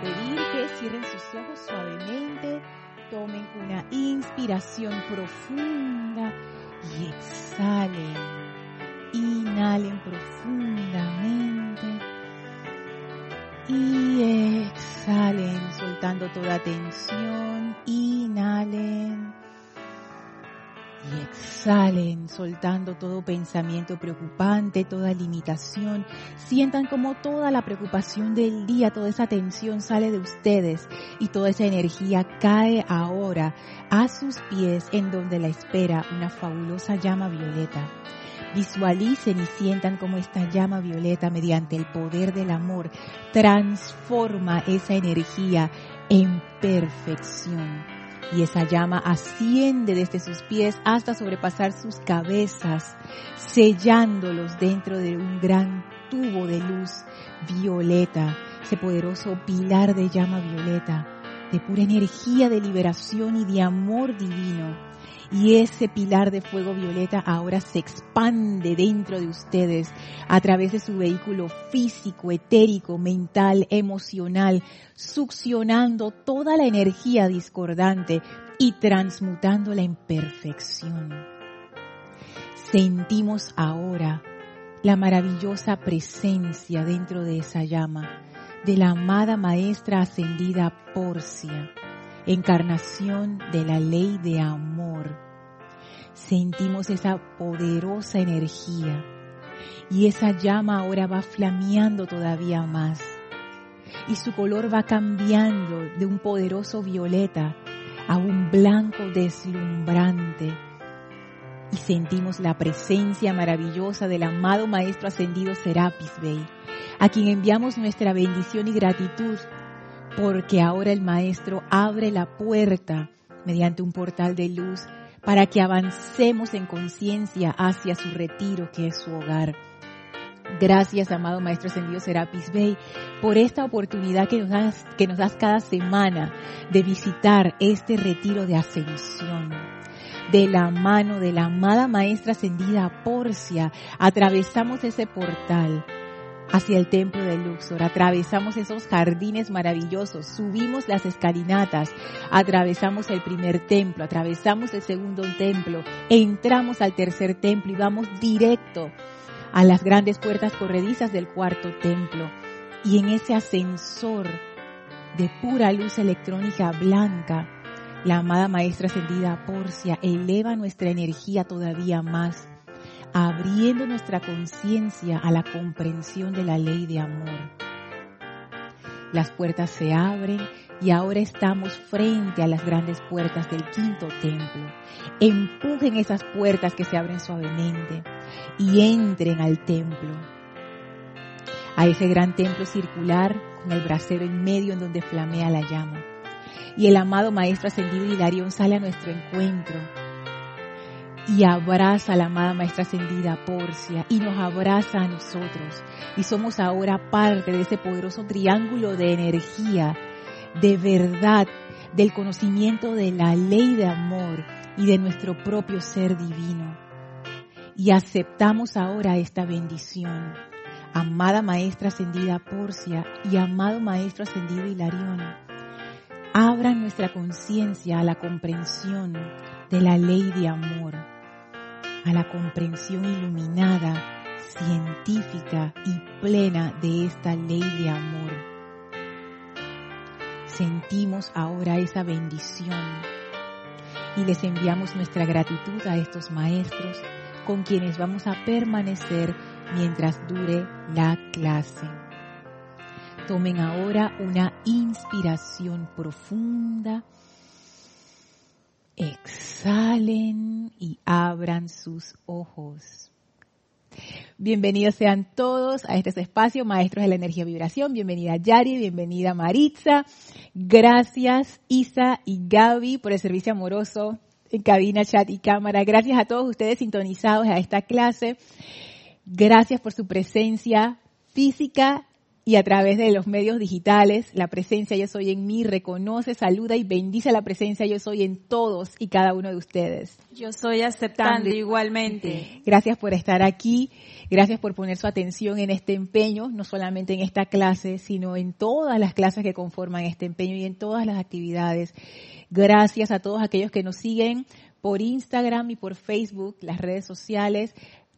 pedir que cierren sus ojos suavemente, tomen una inspiración profunda y exhalen. Inhalen profundamente y exhalen soltando toda tensión. Inhalen y exhalen, soltando todo pensamiento preocupante, toda limitación. Sientan como toda la preocupación del día, toda esa tensión sale de ustedes y toda esa energía cae ahora a sus pies en donde la espera una fabulosa llama violeta. Visualicen y sientan como esta llama violeta mediante el poder del amor transforma esa energía en perfección y esa llama asciende desde sus pies hasta sobrepasar sus cabezas, sellándolos dentro de un gran tubo de luz violeta, ese poderoso pilar de llama violeta, de pura energía de liberación y de amor divino y ese pilar de fuego violeta ahora se expande dentro de ustedes a través de su vehículo físico, etérico, mental, emocional, succionando toda la energía discordante y transmutándola en perfección. Sentimos ahora la maravillosa presencia dentro de esa llama de la amada maestra ascendida Porcia encarnación de la ley de amor. Sentimos esa poderosa energía. Y esa llama ahora va flameando todavía más. Y su color va cambiando de un poderoso violeta a un blanco deslumbrante. Y sentimos la presencia maravillosa del amado Maestro Ascendido Serapis Bey, a quien enviamos nuestra bendición y gratitud porque ahora el Maestro abre la puerta mediante un portal de luz para que avancemos en conciencia hacia su retiro que es su hogar. Gracias, amado Maestro Ascendido Serapis Bey, por esta oportunidad que nos, das, que nos das cada semana de visitar este retiro de ascensión. De la mano de la amada Maestra Ascendida Porcia, atravesamos ese portal hacia el templo de Luxor, atravesamos esos jardines maravillosos, subimos las escalinatas, atravesamos el primer templo, atravesamos el segundo templo, entramos al tercer templo y vamos directo a las grandes puertas corredizas del cuarto templo. Y en ese ascensor de pura luz electrónica blanca, la amada maestra ascendida Porcia eleva nuestra energía todavía más abriendo nuestra conciencia a la comprensión de la ley de amor. Las puertas se abren y ahora estamos frente a las grandes puertas del quinto templo. Empujen esas puertas que se abren suavemente y entren al templo. A ese gran templo circular con el brasero en medio en donde flamea la llama. Y el amado Maestro Ascendido Hilarión sale a nuestro encuentro y abraza a la amada Maestra Ascendida Porcia y nos abraza a nosotros. Y somos ahora parte de ese poderoso triángulo de energía, de verdad, del conocimiento de la ley de amor y de nuestro propio ser divino. Y aceptamos ahora esta bendición. Amada Maestra Ascendida Porcia y amado Maestro Ascendido Hilarión, abran nuestra conciencia a la comprensión de la ley de amor a la comprensión iluminada, científica y plena de esta ley de amor. Sentimos ahora esa bendición y les enviamos nuestra gratitud a estos maestros con quienes vamos a permanecer mientras dure la clase. Tomen ahora una inspiración profunda Exhalen y abran sus ojos. Bienvenidos sean todos a este espacio, Maestros de la Energía Vibración. Bienvenida Yari, bienvenida Maritza. Gracias Isa y Gaby por el servicio amoroso en cabina, chat y cámara. Gracias a todos ustedes sintonizados a esta clase. Gracias por su presencia física y a través de los medios digitales, la presencia yo soy en mí reconoce, saluda y bendice la presencia yo soy en todos y cada uno de ustedes. Yo soy aceptando igualmente. Gracias por estar aquí, gracias por poner su atención en este empeño, no solamente en esta clase, sino en todas las clases que conforman este empeño y en todas las actividades. Gracias a todos aquellos que nos siguen por Instagram y por Facebook, las redes sociales,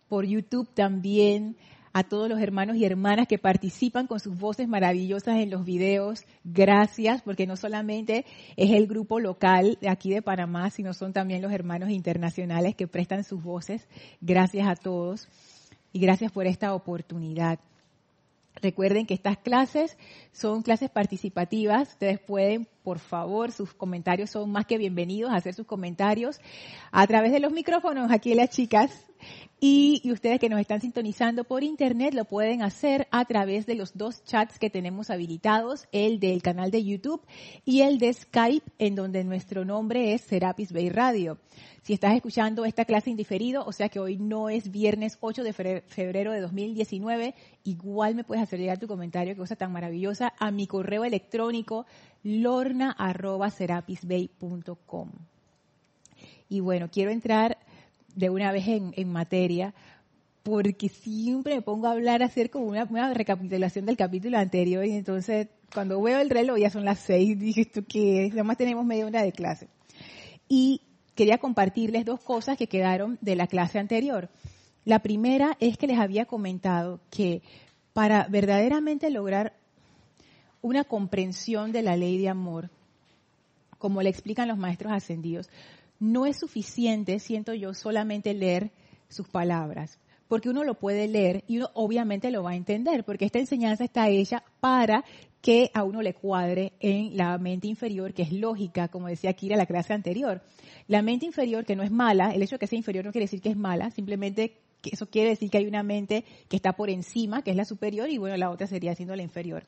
por YouTube también a todos los hermanos y hermanas que participan con sus voces maravillosas en los videos. Gracias, porque no solamente es el grupo local de aquí de Panamá, sino son también los hermanos internacionales que prestan sus voces. Gracias a todos y gracias por esta oportunidad. Recuerden que estas clases son clases participativas. Ustedes pueden, por favor, sus comentarios son más que bienvenidos a hacer sus comentarios a través de los micrófonos aquí las chicas y, ustedes que nos están sintonizando por internet lo pueden hacer a través de los dos chats que tenemos habilitados, el del canal de YouTube y el de Skype, en donde nuestro nombre es Serapis Bay Radio. Si estás escuchando esta clase indiferido, o sea que hoy no es viernes 8 de febrero de 2019, igual me puedes hacer llegar tu comentario, qué cosa tan maravillosa, a mi correo electrónico lorna.serapisbay.com. Y bueno, quiero entrar de una vez en, materia, porque siempre me pongo a hablar, a hacer como una, recapitulación del capítulo anterior, y entonces cuando veo el reloj ya son las seis, dije, ¿esto qué es? Además tenemos media hora de clase. Y quería compartirles dos cosas que quedaron de la clase anterior. La primera es que les había comentado que para verdaderamente lograr una comprensión de la ley de amor, como le explican los maestros ascendidos, no es suficiente, siento yo, solamente leer sus palabras, porque uno lo puede leer y uno obviamente lo va a entender, porque esta enseñanza está hecha para que a uno le cuadre en la mente inferior, que es lógica, como decía Kira la clase anterior. La mente inferior, que no es mala, el hecho de que sea inferior no quiere decir que es mala, simplemente eso quiere decir que hay una mente que está por encima, que es la superior, y bueno, la otra sería siendo la inferior.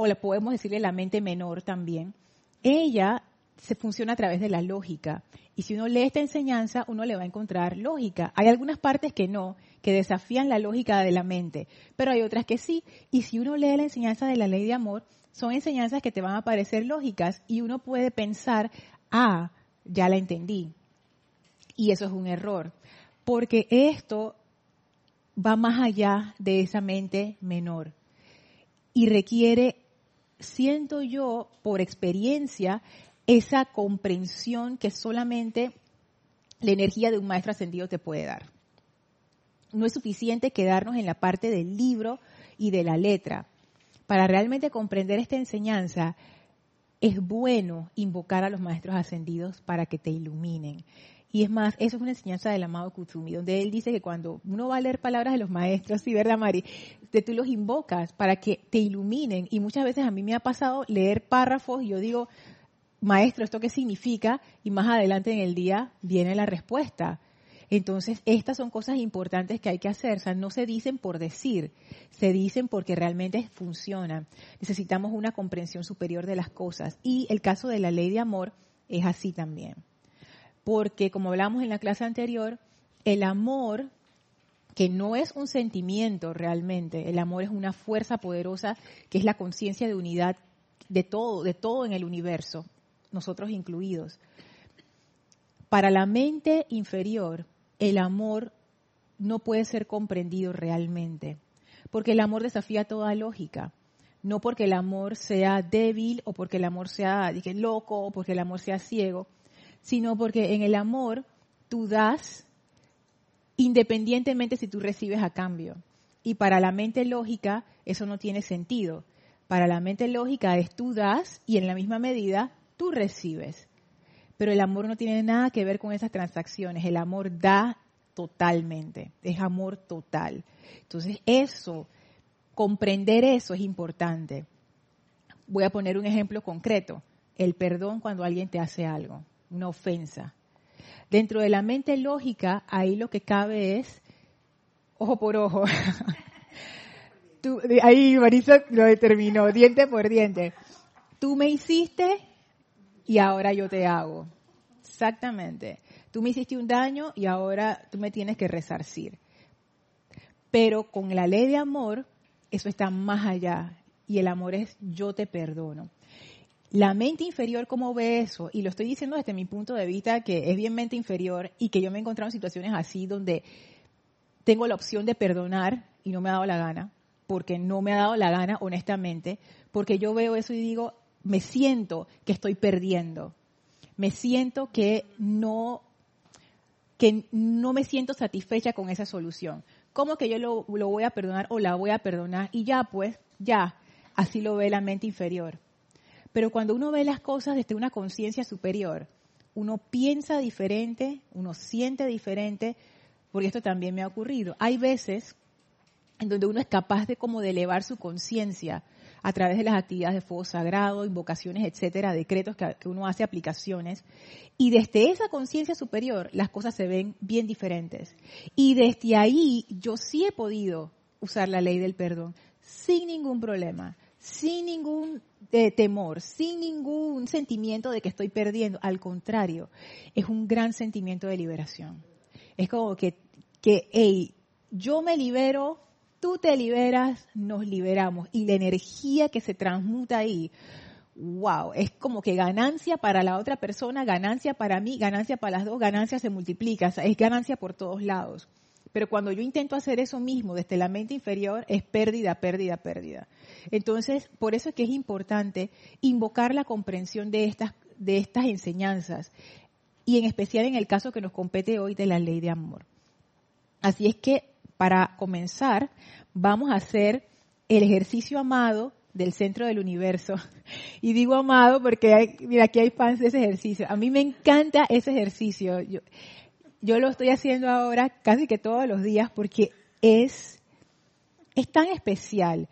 O le podemos decirle la mente menor también. Ella se funciona a través de la lógica. Y si uno lee esta enseñanza, uno le va a encontrar lógica. Hay algunas partes que no, que desafían la lógica de la mente, pero hay otras que sí. Y si uno lee la enseñanza de la ley de amor, son enseñanzas que te van a parecer lógicas y uno puede pensar, ah, ya la entendí. Y eso es un error, porque esto va más allá de esa mente menor y requiere, siento yo, por experiencia, esa comprensión que solamente la energía de un maestro ascendido te puede dar. No es suficiente quedarnos en la parte del libro y de la letra. Para realmente comprender esta enseñanza, es bueno invocar a los maestros ascendidos para que te iluminen. Y es más, eso es una enseñanza del amado Kutsumi, donde él dice que cuando uno va a leer palabras de los maestros, sí, ¿verdad, Mari? De tú los invocas para que te iluminen. Y muchas veces a mí me ha pasado leer párrafos y yo digo, maestro, ¿esto qué significa? Y más adelante en el día viene la respuesta. Entonces, estas son cosas importantes que hay que hacer. O sea, no se dicen por decir, se dicen porque realmente funcionan. Necesitamos una comprensión superior de las cosas. Y el caso de la ley de amor es así también. Porque, como hablamos en la clase anterior, el amor, que no es un sentimiento realmente, el amor es una fuerza poderosa que es la conciencia de unidad de todo, de todo en el universo nosotros incluidos. Para la mente inferior, el amor no puede ser comprendido realmente, porque el amor desafía toda lógica. No porque el amor sea débil o porque el amor sea dije, loco o porque el amor sea ciego, sino porque en el amor tú das independientemente si tú recibes a cambio. Y para la mente lógica eso no tiene sentido. Para la mente lógica es tú das y en la misma medida tú recibes. Pero el amor no tiene nada que ver con esas transacciones. El amor da totalmente. Es amor total. Entonces, eso, comprender eso es importante. Voy a poner un ejemplo concreto. El perdón cuando alguien te hace algo, una ofensa. Dentro de la mente lógica, ahí lo que cabe es ojo por ojo. ahí Marisa lo determinó, diente por diente. Tú me hiciste, y ahora yo te hago. Exactamente. Tú me hiciste un daño y ahora tú me tienes que resarcir. Pero con la ley de amor, eso está más allá. Y el amor es yo te perdono. La mente inferior, ¿cómo ve eso? Y lo estoy diciendo desde mi punto de vista, que es bien mente inferior y que yo me he encontrado en situaciones así donde tengo la opción de perdonar y no me ha dado la gana, porque no me ha dado la gana, honestamente, porque yo veo eso y digo, me siento que estoy perdiendo, me siento que no, que no me siento satisfecha con esa solución. ¿Cómo que yo lo, lo voy a perdonar o la voy a perdonar? Y ya, pues, ya, así lo ve la mente inferior. Pero cuando uno ve las cosas desde una conciencia superior, uno piensa diferente, uno siente diferente, porque esto también me ha ocurrido. Hay veces en donde uno es capaz de como elevar su conciencia a través de las actividades de fuego sagrado, invocaciones, etcétera, decretos que uno hace, aplicaciones. Y desde esa conciencia superior las cosas se ven bien diferentes. Y desde ahí yo sí he podido usar la ley del perdón sin ningún problema, sin ningún eh, temor, sin ningún sentimiento de que estoy perdiendo. Al contrario, es un gran sentimiento de liberación. Es como que, que hey, yo me libero, tú te liberas, nos liberamos. Y la energía que se transmuta ahí, wow, es como que ganancia para la otra persona, ganancia para mí, ganancia para las dos, ganancia se multiplica, es ganancia por todos lados. Pero cuando yo intento hacer eso mismo desde la mente inferior, es pérdida, pérdida, pérdida. Entonces, por eso es que es importante invocar la comprensión de estas, de estas enseñanzas, y en especial en el caso que nos compete hoy de la ley de amor. Así es que, para comenzar, vamos a hacer el ejercicio amado del centro del universo. Y digo amado porque mira, aquí hay fans de ese ejercicio. A mí me encanta ese ejercicio. Yo lo estoy haciendo ahora casi que todos los días porque es, es tan especial.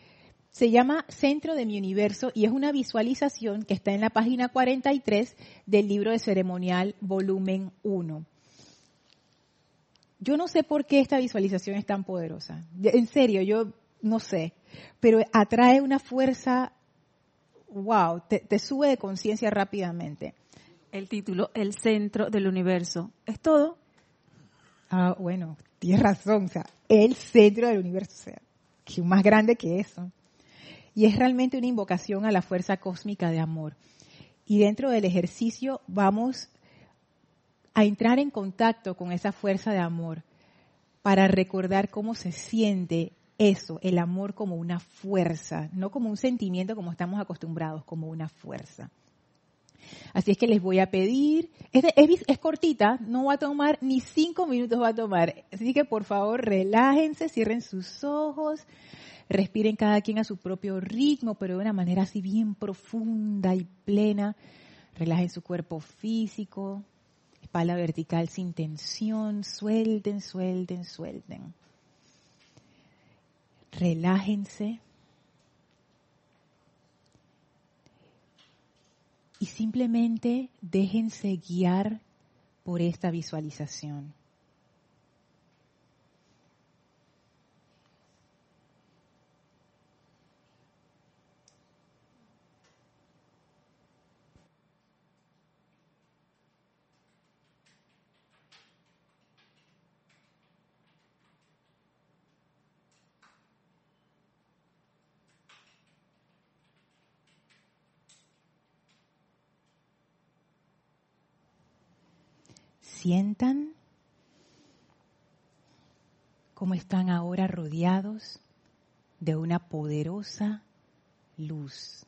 Se llama Centro de mi Universo y es una visualización que está en la página 43 del libro de ceremonial volumen 1. Yo no sé por qué esta visualización es tan poderosa. En serio, yo no sé. Pero atrae una fuerza, wow, te, te sube de conciencia rápidamente. El título, El Centro del Universo. ¿Es todo? Ah, bueno, tienes razón, o sea, el centro del universo, o sea, que más grande que eso. Y es realmente una invocación a la fuerza cósmica de amor. Y dentro del ejercicio vamos a entrar en contacto con esa fuerza de amor para recordar cómo se siente eso, el amor como una fuerza, no como un sentimiento como estamos acostumbrados, como una fuerza. Así es que les voy a pedir, es, cortita, no va a tomar ni cinco minutos va a tomar. Así que por favor relájense, cierren sus ojos, respiren cada quien a su propio ritmo, pero de una manera así bien profunda y plena. Relajen su cuerpo físico, espalda vertical sin tensión, suelten, suelten, suelten. Relájense. Y simplemente déjense guiar por esta visualización. Sientan cómo están ahora rodeados de una poderosa luz.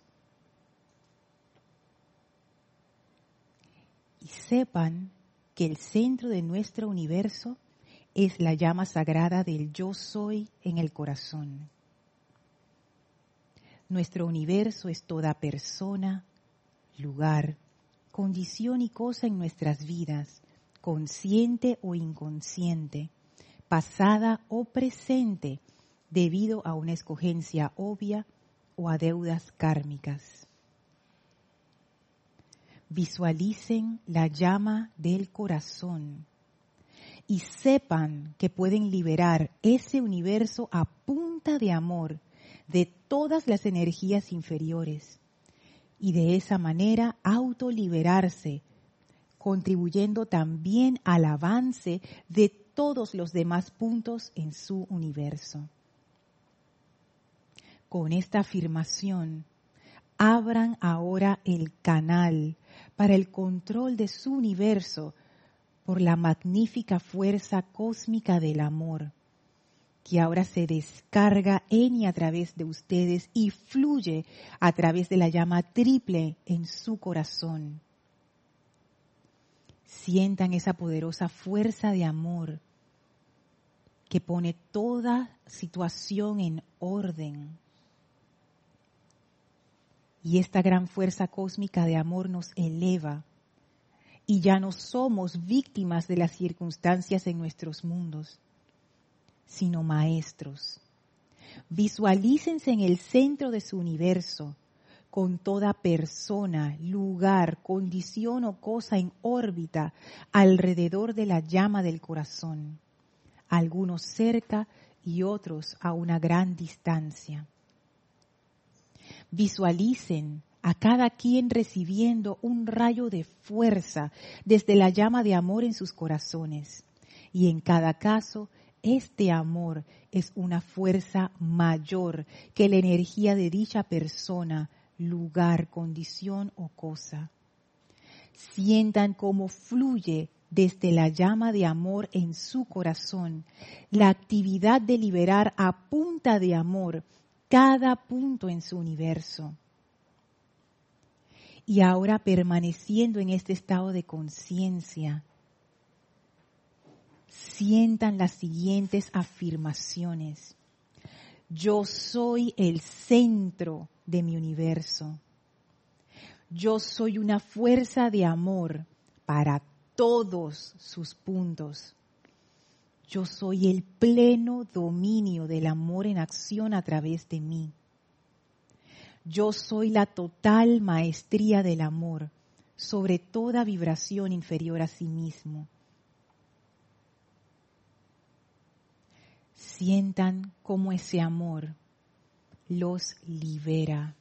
Y sepan que el centro de nuestro universo es la llama sagrada del yo soy en el corazón. Nuestro universo es toda persona, lugar, condición y cosa en nuestras vidas consciente o inconsciente, pasada o presente, debido a una escogencia obvia o a deudas kármicas. Visualicen la llama del corazón y sepan que pueden liberar ese universo a punta de amor de todas las energías inferiores y de esa manera autoliberarse contribuyendo también al avance de todos los demás puntos en su universo. con esta afirmación, abran ahora el canal para el control de su universo por la magnífica fuerza cósmica del amor, que ahora se descarga en y a través de ustedes y fluye a través de la llama triple en su corazón. Sientan esa poderosa fuerza de amor que pone toda situación en orden. Y esta gran fuerza cósmica de amor nos eleva y ya no somos víctimas de las circunstancias en nuestros mundos, sino maestros. Visualícense en el centro de su universo, con toda persona, lugar, condición o cosa en órbita alrededor de la llama del corazón, algunos cerca y otros a una gran distancia. Visualicen a cada quien recibiendo un rayo de fuerza desde la llama de amor en sus corazones. Y en cada caso, este amor es una fuerza mayor que la energía de dicha persona, lugar, condición o cosa. Sientan cómo fluye desde la llama de amor en su corazón la actividad de liberar a punta de amor cada punto en su universo y ahora permaneciendo en este estado de conciencia, sientan las siguientes afirmaciones. Yo soy el centro de mi universo. Yo soy una fuerza de amor para todos sus puntos. Yo soy el pleno dominio del amor en acción a través de mí. Yo soy la total maestría del amor sobre toda vibración inferior a sí mismo. Sientan cómo ese amor los libera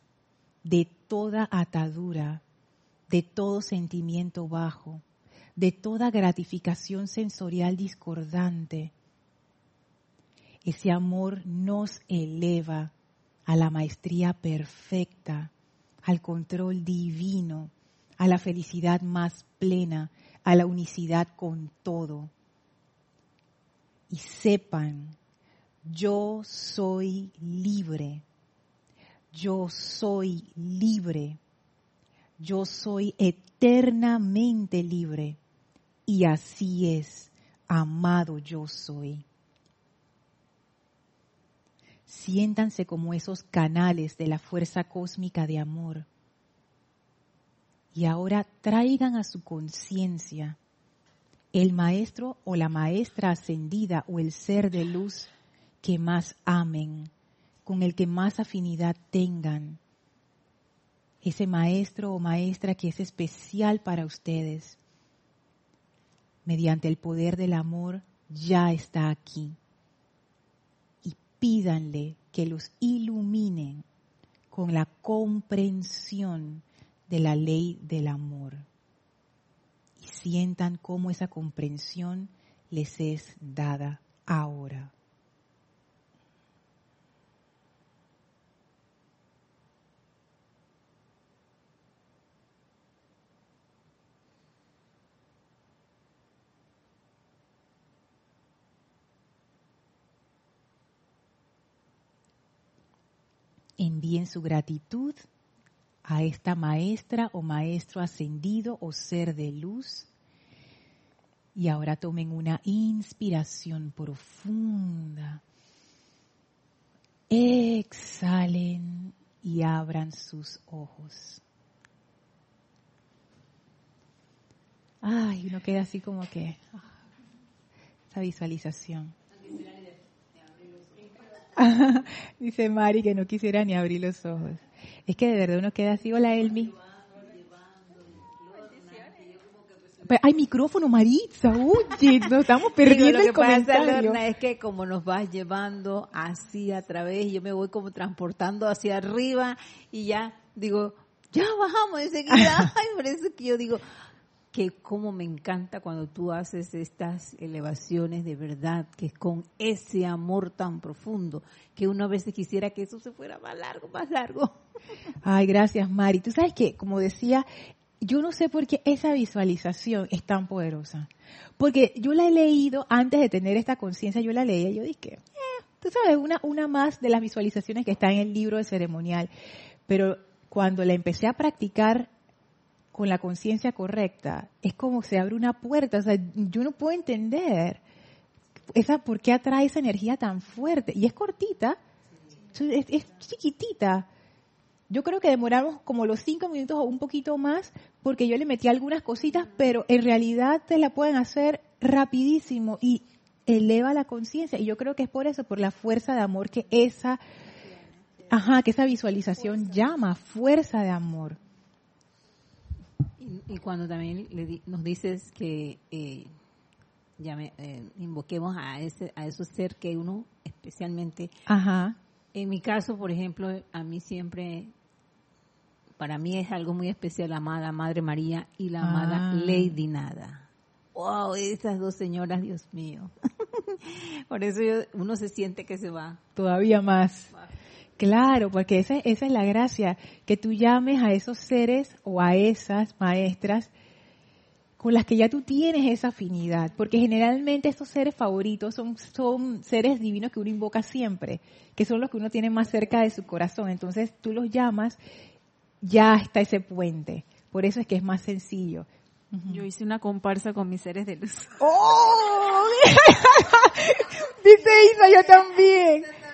de toda atadura, de todo sentimiento bajo, de toda gratificación sensorial discordante. Ese amor nos eleva a la maestría perfecta, al control divino, a la felicidad más plena, a la unicidad con todo. Y sepan, yo soy libre, yo soy libre, yo soy eternamente libre. Y así es, amado yo soy siéntanse como esos canales de la fuerza cósmica de amor. Y ahora traigan a su conciencia el maestro o la maestra ascendida o el ser de luz que más amen, con el que más afinidad tengan. Ese maestro o maestra que es especial para ustedes. Mediante el poder del amor ya está aquí pídanle que los iluminen con la comprensión de la ley del amor y sientan cómo esa comprensión les es dada ahora. Envíen su gratitud a esta maestra o maestro ascendido o ser de luz. Y ahora tomen una inspiración profunda. Exhalen y abran sus ojos. Ay, uno queda así como que ah, esa visualización. Dice Mari que no quisiera ni abrir los ojos. Es que de verdad uno queda así. Hola, Elmi. hay micrófono, Maritza. Oye, nos estamos perdiendo el comentario. es que como nos vas llevando así a través, yo me voy como transportando hacia arriba y ya digo, ya bajamos enseguida. Ay, por eso que yo digo, que como me encanta cuando tú haces estas elevaciones de verdad, que es con ese amor tan profundo, que uno a veces quisiera que eso se fuera más largo, más largo. Ay, gracias, Mari. Tú sabes que, como decía, yo no sé por qué esa visualización es tan poderosa. Porque yo la he leído antes de tener esta conciencia, yo la leía y yo dije, eh, tú sabes, una, una más de las visualizaciones que está en el libro de ceremonial. Pero cuando la empecé a practicar con la conciencia correcta, es como se abre una puerta. O sea, yo no puedo entender esa, por qué atrae esa energía tan fuerte. Y es cortita, es, chiquitita. Yo creo que demoramos como los cinco minutos o un poquito más porque yo le metí algunas cositas, pero en realidad te la pueden hacer rapidísimo y eleva la conciencia. Y yo creo que es por eso, por la fuerza de amor que esa, ajá, que esa visualización llama, fuerza de amor. Y, cuando también nos dices que eh, eh, invoquemos a ese a esos ser que uno especialmente. Ajá. En mi caso, por ejemplo, a mí siempre, para mí es algo muy especial la amada Madre María y la amada ah. Lady Nada. Wow, esas dos señoras, Dios mío. por eso uno se siente que se va. Todavía más. Claro, porque esa, esa es la gracia, que tú llames a esos seres o a esas maestras con las que ya tú tienes esa afinidad, porque generalmente estos seres favoritos son, son seres divinos que uno invoca siempre, que son los que uno tiene más cerca de su corazón. Entonces tú los llamas, ya está ese puente. Por eso es que es más sencillo. Yo hice una comparsa con mis seres de luz. ¡Oh! Dice Isa, yo también.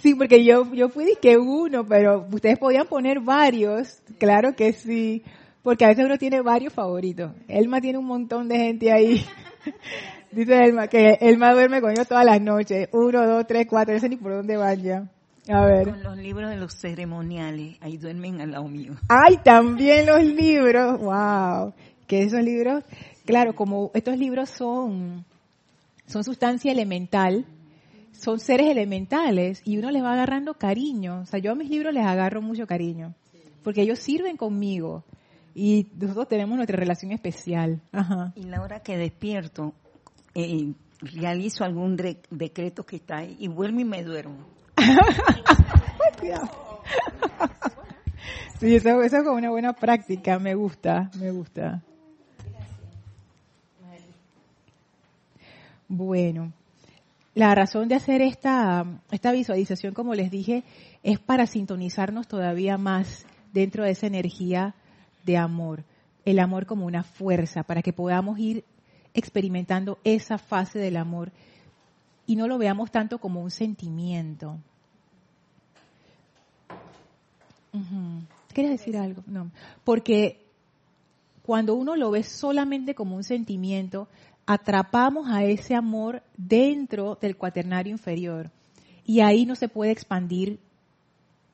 Sí, porque yo, yo fui que uno, pero ustedes podían poner varios, claro que sí, porque a veces uno tiene varios favoritos. Elma tiene un montón de gente ahí. Dice Elma que Elma duerme con ellos todas las noches. Uno, dos, tres, cuatro, no sé ni por dónde vaya. A ver. Con los libros de los ceremoniales, ahí duermen al lado mío. Ay, también los libros, wow. Que esos libros, claro, como estos libros son, son sustancia elemental, son seres elementales y uno les va agarrando cariño. O sea, yo a mis libros les agarro mucho cariño, porque ellos sirven conmigo y nosotros tenemos nuestra relación especial. Ajá. Y la hora que despierto, eh, realizo algún decreto que está ahí y vuelvo y me duermo. sí, eso, eso es como una buena práctica, me gusta, me gusta. Bueno, la razón de hacer esta, esta visualización, como les dije, es para sintonizarnos todavía más dentro de esa energía de amor. El amor como una fuerza, para que podamos ir experimentando esa fase del amor y no lo veamos tanto como un sentimiento. ¿Quieres decir algo? No. Porque cuando uno lo ve solamente como un sentimiento, atrapamos a ese amor dentro del cuaternario inferior. Y ahí no se puede expandir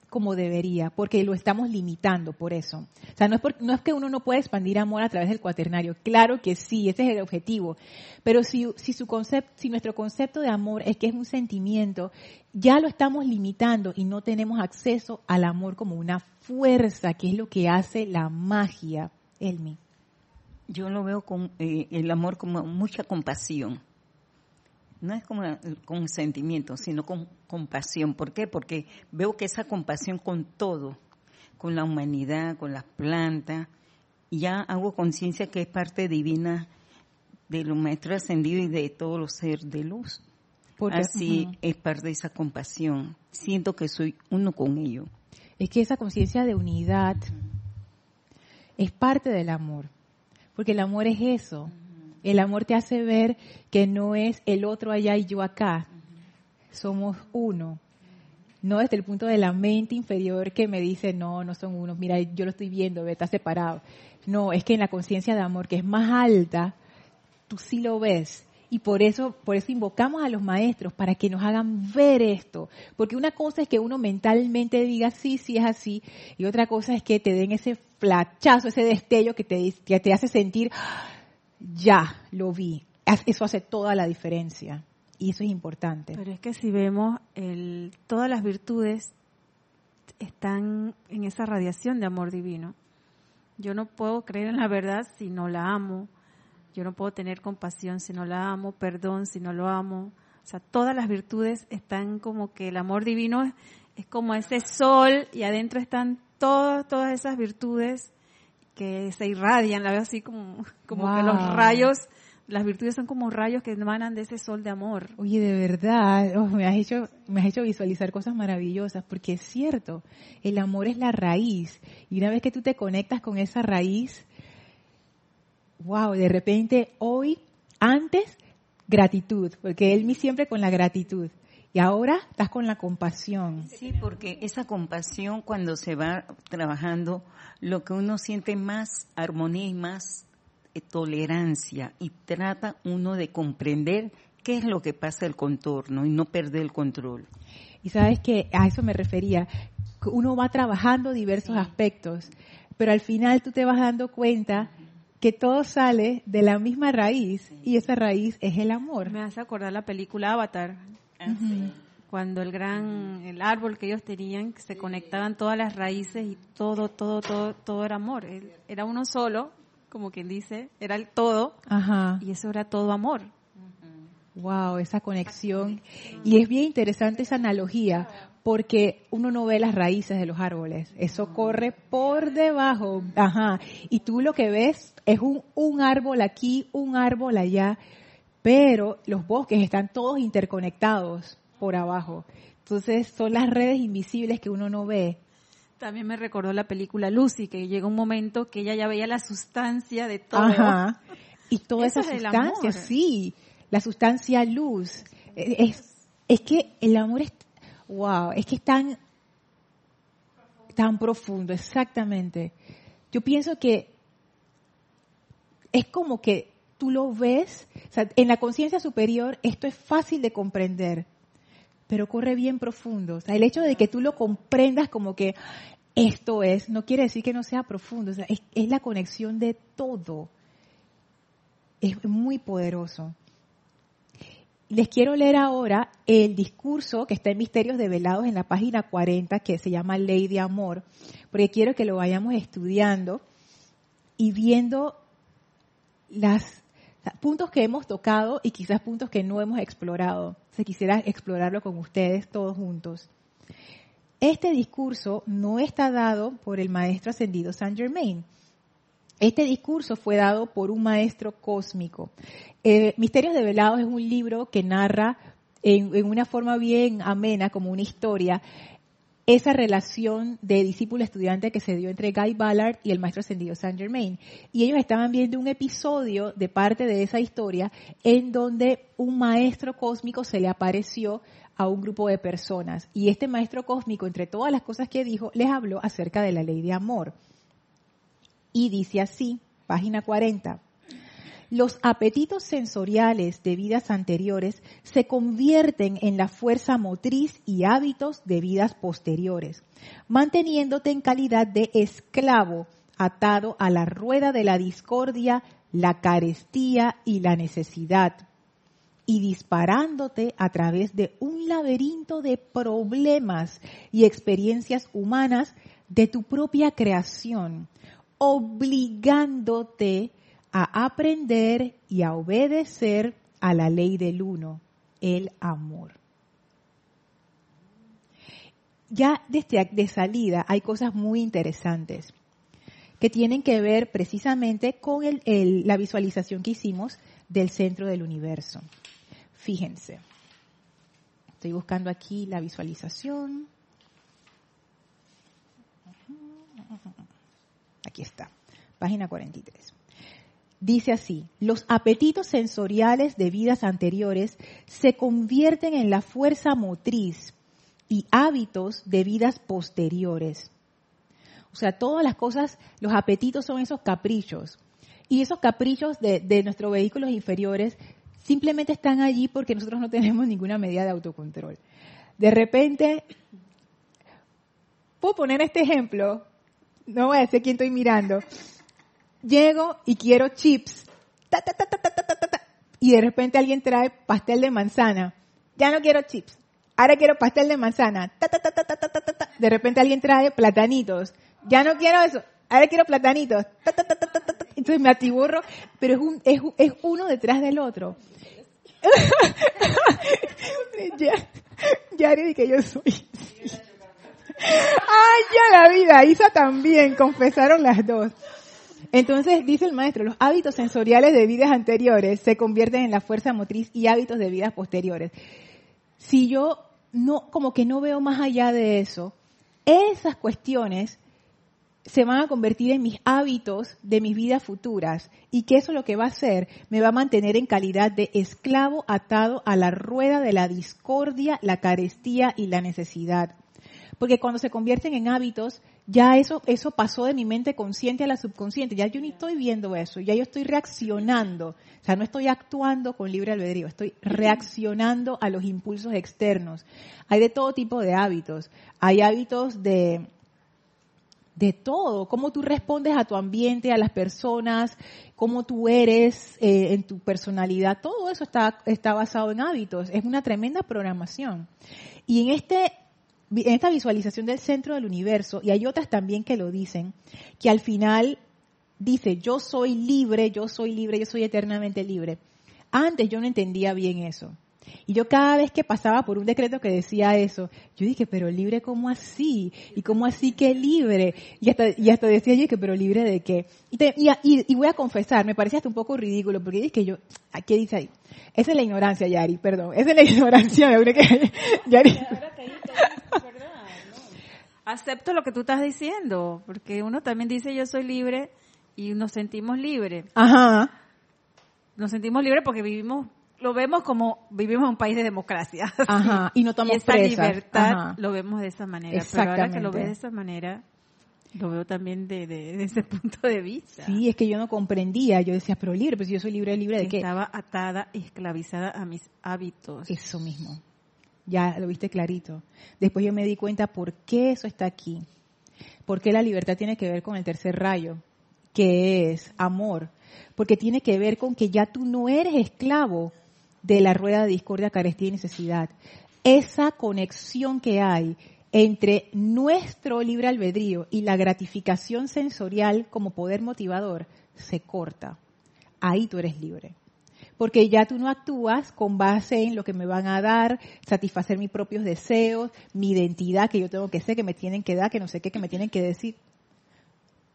como debería, porque lo estamos limitando por eso. O sea, no es, no es que uno no pueda expandir amor a través del cuaternario, claro que sí, ese es el objetivo, pero si, si, su concepto, si nuestro concepto de amor es que es un sentimiento, ya lo estamos limitando y no tenemos acceso al amor como una fuerza, que es lo que hace la magia, Elmi yo lo veo con eh, el amor como mucha compasión. No es como con sentimiento, sino con compasión. ¿Por qué? Porque veo que esa compasión con todo, con la humanidad, con las plantas, ya hago conciencia que es parte divina de los maestros ascendidos y de todos los seres de luz. Así es parte de esa compasión. Siento que soy uno con ellos. Es que esa conciencia de unidad es parte del amor. Porque el amor es eso. El amor te hace ver que no es el otro allá y yo acá. Somos uno. No desde el punto de la mente inferior que me dice, no, no son unos, mira, yo lo estoy viendo, está separado. No, es que en la conciencia de amor, que es más alta, tú sí lo ves. Y por eso, por eso invocamos a los maestros, para que nos hagan ver esto. Porque una cosa es que uno mentalmente diga, sí, sí es así, y otra cosa es que te den ese flachazo, ese destello que te, que te hace sentir, ya, lo vi. Eso hace toda la diferencia. Y eso es importante. Pero es que si vemos, el, todas las virtudes están en esa radiación de amor divino. Yo no puedo creer en la verdad si no la amo. Yo no puedo tener compasión si no la amo, perdón si no lo amo. O sea, todas las virtudes están como que el amor divino es, es como ese sol y adentro están todas, todas esas virtudes que se irradian, la veo así como, como que los rayos, las virtudes son como rayos que emanan de ese sol de amor. Oye, de verdad, oh, me has hecho, me has hecho visualizar cosas maravillosas, porque es cierto, el amor es la raíz, y una vez que tú te conectas con esa raíz, wow, de repente hoy, antes, gratitud, porque él me siempre con la gratitud, y ahora estás con la compasión. Sí, porque esa compasión cuando se va trabajando, lo que uno siente más armonía y más eh, tolerancia y trata uno de comprender qué es lo que pasa el contorno y no perder el control. Y sabes que a eso me refería. que Uno va trabajando diversos aspectos, pero al final tú te vas dando cuenta que todo sale de la misma raíz y esa raíz es el amor. Me hace acordar la película Avatar, Ujú. cuando el gran, el árbol que ellos tenían, que se conectaban todas las raíces y todo, todo, todo, todo era amor. Él- Era uno solo, como quien dice, era el todo, Ajá. y eso era todo amor. Wow, esa conexión. Y es bien interesante esa analogía, porque uno no ve las raíces de los árboles. Eso corre por debajo. Ajá. Y tú lo que ves es un, un árbol aquí, un árbol allá, pero los bosques están todos interconectados por abajo. Entonces son las redes invisibles que uno no ve. También me recordó la película Lucy, que llega un momento que ella ya veía la sustancia de todo. Ajá. Y toda Eso esa es sustancia, sí, la sustancia luz. Eh, Es, es que el amor es, wow, es que es tan, tan profundo, exactamente. Yo pienso que es como que tú lo ves, o sea, en la conciencia superior esto es fácil de comprender, pero corre bien profundo. O sea, el hecho de que tú lo comprendas como que esto es, no quiere decir que no sea profundo, o sea, es, es la conexión de todo. Es muy poderoso. Les quiero leer ahora el discurso que está en Misterios Develados en la página 40, que se llama Ley de Amor, porque quiero que lo vayamos estudiando y viendo las puntos que hemos tocado y quizás puntos que no hemos explorado. Se quisiera explorarlo con ustedes todos juntos. Este discurso no está dado por el maestro ascendido Saint Germain. Este discurso fue dado por un maestro cósmico. Eh, Misterios Develados es un libro que narra en, en una forma bien amena, como una historia, esa relación de discípulo-estudiante que se dio entre Guy Ballard y el maestro ascendido Saint Germain. Y ellos estaban viendo un episodio de parte de esa historia en donde un maestro cósmico se le apareció a un grupo de personas. Y este maestro cósmico, entre todas las cosas que dijo, les habló acerca de la ley de amor. Y dice así, página 40. Los apetitos sensoriales de vidas anteriores se convierten en la fuerza motriz y hábitos de vidas posteriores, manteniéndote en calidad de esclavo atado a la rueda de la discordia, la carestía y la necesidad, y disparándote a través de un laberinto de problemas y experiencias humanas de tu propia creación, obligándote a aprender y a obedecer a la ley del uno, el amor. Ya desde de salida hay cosas muy interesantes que tienen que ver precisamente con el, la visualización que hicimos del centro del universo. Fíjense, estoy buscando aquí la visualización. Aquí está, página 43. Dice así, los apetitos sensoriales de vidas anteriores se convierten en la fuerza motriz y hábitos de vidas posteriores. O sea, todas las cosas, los apetitos son esos caprichos. Y esos caprichos de, de nuestros vehículos inferiores simplemente están allí porque nosotros no tenemos ninguna medida de autocontrol. De repente, puedo poner este ejemplo, no voy a decir quién estoy mirando. Llego y quiero chips. Ta, ta, ta, y de repente alguien trae pastel de manzana. Ya no quiero chips. Ahora quiero pastel de manzana. De repente alguien trae platanitos. Ya no quiero eso. ahora quiero platanitos. Entonces me atiborro, pero es, un, es, es uno detrás del otro. ya, ya que yo soy. Ay, ya la vida, Isa también, confesaron las dos. Entonces, dice el maestro, los hábitos sensoriales de vidas anteriores se convierten en la fuerza motriz y hábitos de vidas posteriores. Si yo no, como que no veo más allá de eso, esas cuestiones se van a convertir en mis hábitos de mis vidas futuras y que eso lo que va a hacer me va a mantener en calidad de esclavo atado a la rueda de la discordia, la carestía y la necesidad. Porque cuando se convierten en hábitos, ya eso, eso pasó de mi mente consciente a la subconsciente. Ya yo ni estoy viendo eso, ya yo estoy reaccionando. O sea, no estoy actuando con libre albedrío, estoy reaccionando a los impulsos externos. Hay de todo tipo de hábitos. Hay hábitos de, de todo, cómo tú respondes a tu ambiente, a las personas, cómo tú eres eh, en tu personalidad, todo eso está, está basado en hábitos, es una tremenda programación. Y en este en esta visualización del centro del universo, y hay otras también que lo dicen, que al final dice, yo soy libre, yo soy libre, yo soy eternamente libre. Antes yo no entendía bien eso. Y yo cada vez que pasaba por un decreto que decía eso, yo dije, pero libre cómo así? ¿Y cómo así que libre? Y hasta, y hasta decía yo, que pero libre de qué? Y, y, voy a confesar, me parecía hasta un poco ridículo, porque dije que yo, ¿qué dice ahí? Esa es la ignorancia, Yari, perdón. Esa es la ignorancia, me que Yari. Acepto lo que tú estás diciendo, porque uno también dice yo soy libre y nos sentimos libres. Ajá. Nos sentimos libres porque vivimos, lo vemos como vivimos en un país de democracia. Ajá. Y no tomamos y esa libertad lo vemos de esa manera. Pero ahora que lo ves de esa manera, lo veo también de, de, ese punto de vista. Sí, es que yo no comprendía. Yo decía, pero libre, pues yo soy libre, libre de qué. Estaba atada y esclavizada a mis hábitos. Eso mismo ya lo viste clarito. Después yo me di cuenta por qué eso está aquí. Por qué la libertad tiene que ver con el tercer rayo, que es amor. Porque tiene que ver con que ya tú no eres esclavo de la rueda de discordia, carestía y necesidad. Esa conexión que hay entre nuestro libre albedrío y la gratificación sensorial como poder motivador se corta. Ahí tú eres libre porque ya tú no actúas con base en lo que me van a dar, satisfacer mis propios deseos, mi identidad que yo tengo que ser, que me tienen que dar, que no sé qué, que me tienen que decir.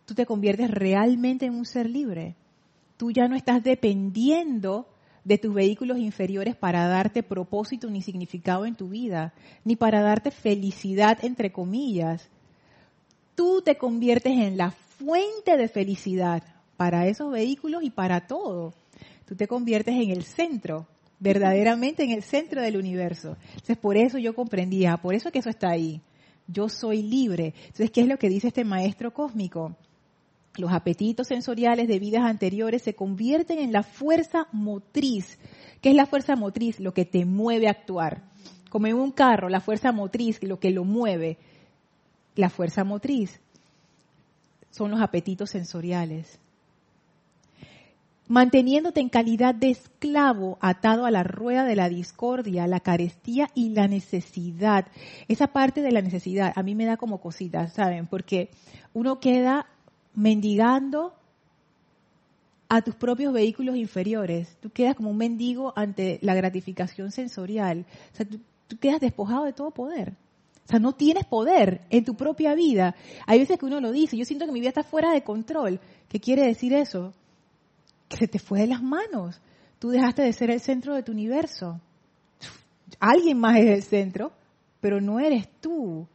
Tú te conviertes realmente en un ser libre. Tú ya no estás dependiendo de tus vehículos inferiores para darte propósito ni significado en tu vida, ni para darte felicidad, entre comillas. Tú te conviertes en la fuente de felicidad para esos vehículos y para todo tú te conviertes en el centro, verdaderamente en el centro del universo. Entonces, por eso yo comprendía, por eso que eso está ahí. Yo soy libre. Entonces, ¿qué es lo que dice este maestro cósmico? Los apetitos sensoriales de vidas anteriores se convierten en la fuerza motriz. ¿Qué es la fuerza motriz? Lo que te mueve a actuar. Como en un carro, la fuerza motriz, lo que lo mueve. La fuerza motriz son los apetitos sensoriales manteniéndote en calidad de esclavo atado a la rueda de la discordia, la carestía y la necesidad. Esa parte de la necesidad a mí me da como cositas, ¿saben? Porque uno queda mendigando a tus propios vehículos inferiores. Tú quedas como un mendigo ante la gratificación sensorial. O sea, tú, quedas despojado de todo poder. O sea, no tienes poder en tu propia vida. Hay veces que uno lo dice, yo siento que mi vida está fuera de control. ¿Qué quiere decir eso? se te fue de las manos. Tú dejaste de ser el centro de tu universo. Alguien más es el centro, pero no eres tú.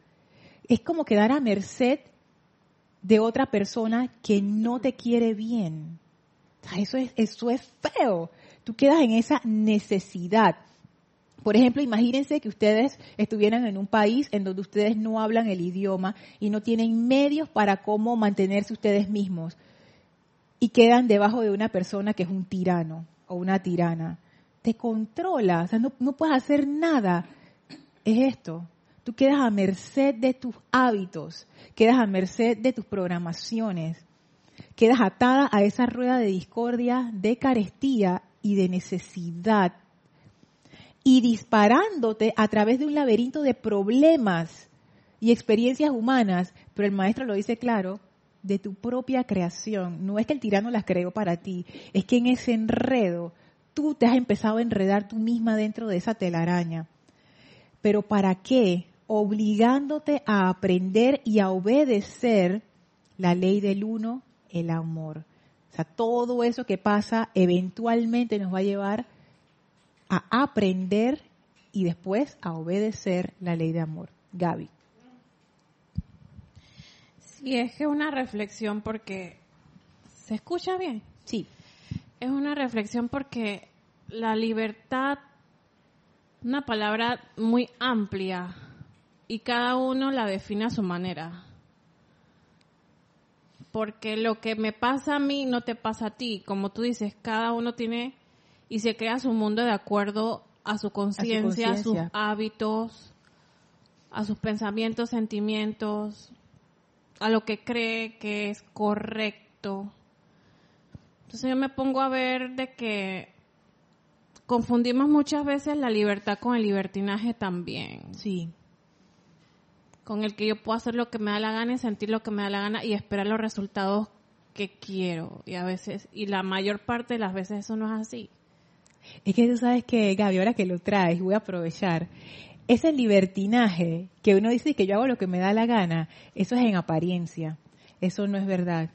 Es como quedar a merced de otra persona que no te quiere bien. Eso es, eso es feo. Tú quedas en esa necesidad. Por ejemplo, imagínense que ustedes estuvieran en un país en donde ustedes no hablan el idioma y no tienen medios para cómo mantenerse ustedes mismos y quedan debajo de una persona que es un tirano o una tirana. Te controla, o sea, no, no puedes hacer nada. Es esto. Tú quedas a merced de tus hábitos, quedas a merced de tus programaciones, quedas atada a esa rueda de discordia, de carestía y de necesidad. Y disparándote a través de un laberinto de problemas y experiencias humanas, pero el maestro lo dice claro, de tu propia creación. No es que el tirano las creó para ti, es que en ese enredo tú te has empezado a enredar tú misma dentro de esa telaraña. Pero ¿para qué? Obligándote a aprender y a obedecer la ley del uno, el amor. O sea, todo eso que pasa eventualmente nos va a llevar a aprender y después a obedecer la ley de amor. Gaby. Sí, es que una reflexión porque... ¿Se escucha bien? Sí. Es una reflexión porque la libertad, una palabra muy amplia y cada uno la define a su manera. Porque lo que me pasa a mí no te pasa a ti. Como tú dices, cada uno tiene y se crea su mundo de acuerdo a su conciencia, a, sus hábitos, a sus pensamientos, sentimientos, a lo que cree que es correcto. Entonces yo me pongo a ver de que confundimos muchas veces la libertad con el libertinaje también. Sí. Con el que yo puedo hacer lo que me da la gana y sentir lo que me da la gana y esperar los resultados que quiero. Y a veces, y la mayor parte de las veces eso no es así. Es que tú sabes que, Gaby, ahora que lo traes, voy a aprovechar. Ese libertinaje que uno dice que yo hago lo que me da la gana, eso es en apariencia. Eso no es verdad.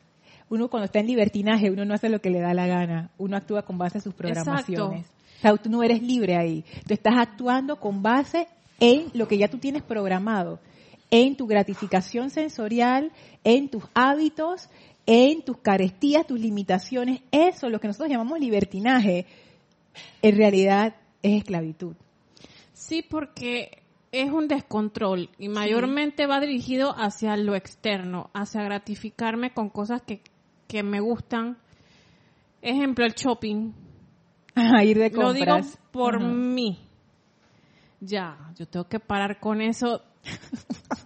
Uno cuando está en libertinaje, uno no hace lo que le da la gana. Uno actúa con base a sus programaciones. O sea, tú no eres libre ahí. Tú estás actuando con base en lo que ya tú tienes programado, en tu gratificación sensorial, en tus hábitos, en tus carestías, tus limitaciones. Eso, lo que nosotros llamamos libertinaje, en realidad es esclavitud. Sí, porque es un descontrol y mayormente va dirigido hacia lo externo, hacia gratificarme con cosas que, que me gustan. Ejemplo, el shopping. ir de compras. Lo digo por mí. Ya, yo tengo que parar con eso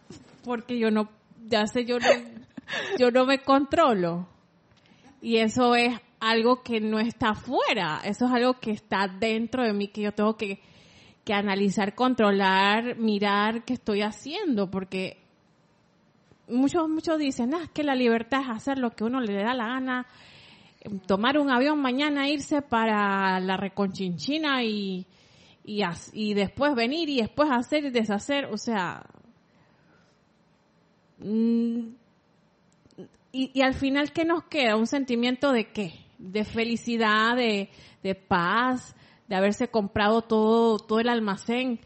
porque yo no, ya sé, yo no, yo no me controlo. Y eso es algo que no está afuera, eso es algo que está dentro de mí, que yo tengo que, que analizar, controlar, mirar qué estoy haciendo, porque muchos, muchos dicen, ah, es que la libertad es hacer lo que uno le da la gana, tomar un avión mañana, irse para la reconchinchina y, y, y después venir y después hacer y deshacer, o sea, y, y, al final, ¿qué nos queda? ¿Un sentimiento de qué? De felicidad, de, de paz, de haberse comprado todo, todo el almacén.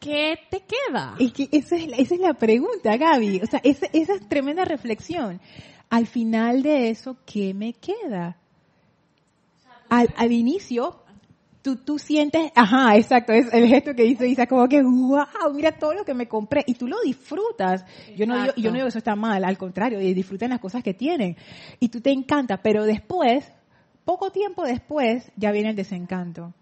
¿Qué te queda? Es que esa es la, esa es la pregunta, Gaby. O sea, esa, esa es tremenda reflexión al final de eso, ¿qué me queda? Al, al inicio, tú, tú sientes, ajá, exacto, es el gesto que hizo Isa, como que, wow, mira todo lo que me compré, y tú lo disfrutas. Yo no, digo, yo no digo que eso está mal, al contrario, disfruten las cosas que tienen, y tú te encanta, pero después, poco tiempo después, ya viene el desencanto.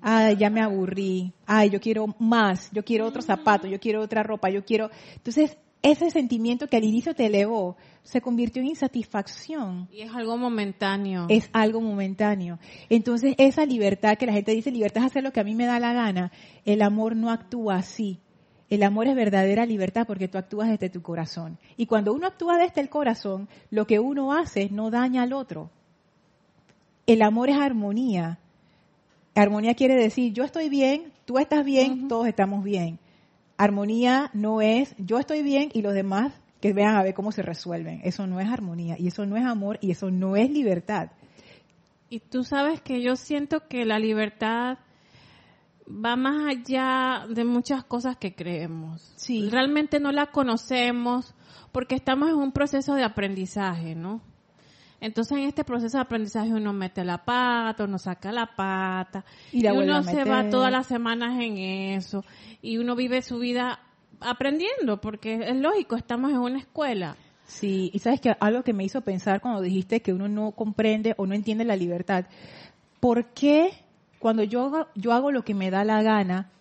Ay, ya me aburrí. Ay, yo quiero más. Yo quiero otro zapato. Yo quiero otra ropa. Yo quiero. Entonces, ese sentimiento que al inicio te elevó se convirtió en insatisfacción. Y es algo momentáneo. Es algo momentáneo. Entonces, esa libertad que la gente dice, libertad es hacer lo que a mí me da la gana, el amor no actúa así. El amor es verdadera libertad porque tú actúas desde tu corazón. Y cuando uno actúa desde el corazón, lo que uno hace no daña al otro. El amor es armonía. Armonía quiere decir, yo estoy bien, tú estás bien, todos estamos bien. Armonía no es yo estoy bien y los demás que vean a ver cómo se resuelven. Eso no es armonía y eso no es amor y eso no es libertad. Y tú sabes que yo siento que la libertad va más allá de muchas cosas que creemos. Sí. Realmente no la conocemos porque estamos en un proceso de aprendizaje, ¿no? Entonces en este proceso de aprendizaje uno mete la pata, uno saca la pata, y, uno se va todas las semanas en eso, y uno vive su vida aprendiendo, porque es lógico, estamos en una escuela. Sí, y sabes que algo que me hizo pensar cuando dijiste que uno no comprende o no entiende la libertad, ¿por qué cuando yo hago, yo hago lo que me da la gana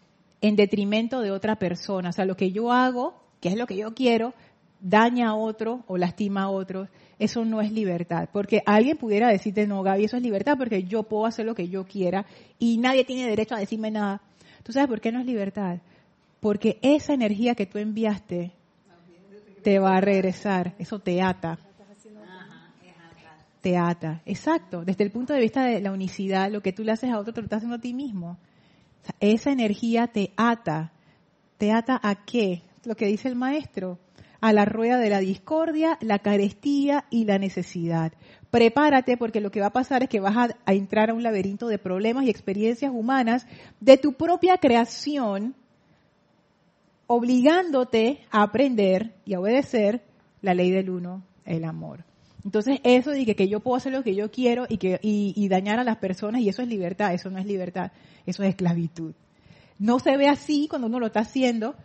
en detrimento de otra persona? O sea, lo que yo hago, que es lo que yo quiero, daña a otro o lastima a otro eso no es libertad. Porque alguien pudiera decirte, no, Gaby, eso es libertad porque yo puedo hacer lo que yo quiera y nadie tiene derecho a decirme nada. ¿Tú sabes por qué no es libertad? Porque esa energía que tú enviaste te va a regresar, eso te ata. te ata. Exacto. Desde el punto de vista de la unicidad, lo que tú le haces a otro te lo estás haciendo a ti mismo. esa energía te ata. ¿Te ata a qué? Lo que dice el maestro. A la rueda de la discordia, la carestía y la necesidad. Prepárate porque lo que va a pasar es que vas a, entrar a un laberinto de problemas y experiencias humanas de tu propia creación, obligándote a aprender y a obedecer la ley del uno, el amor. Entonces eso de que, yo puedo hacer lo que yo quiero y, que, y, dañar a las personas y eso es libertad, eso no es libertad, eso es esclavitud. No se ve así cuando uno lo está haciendo,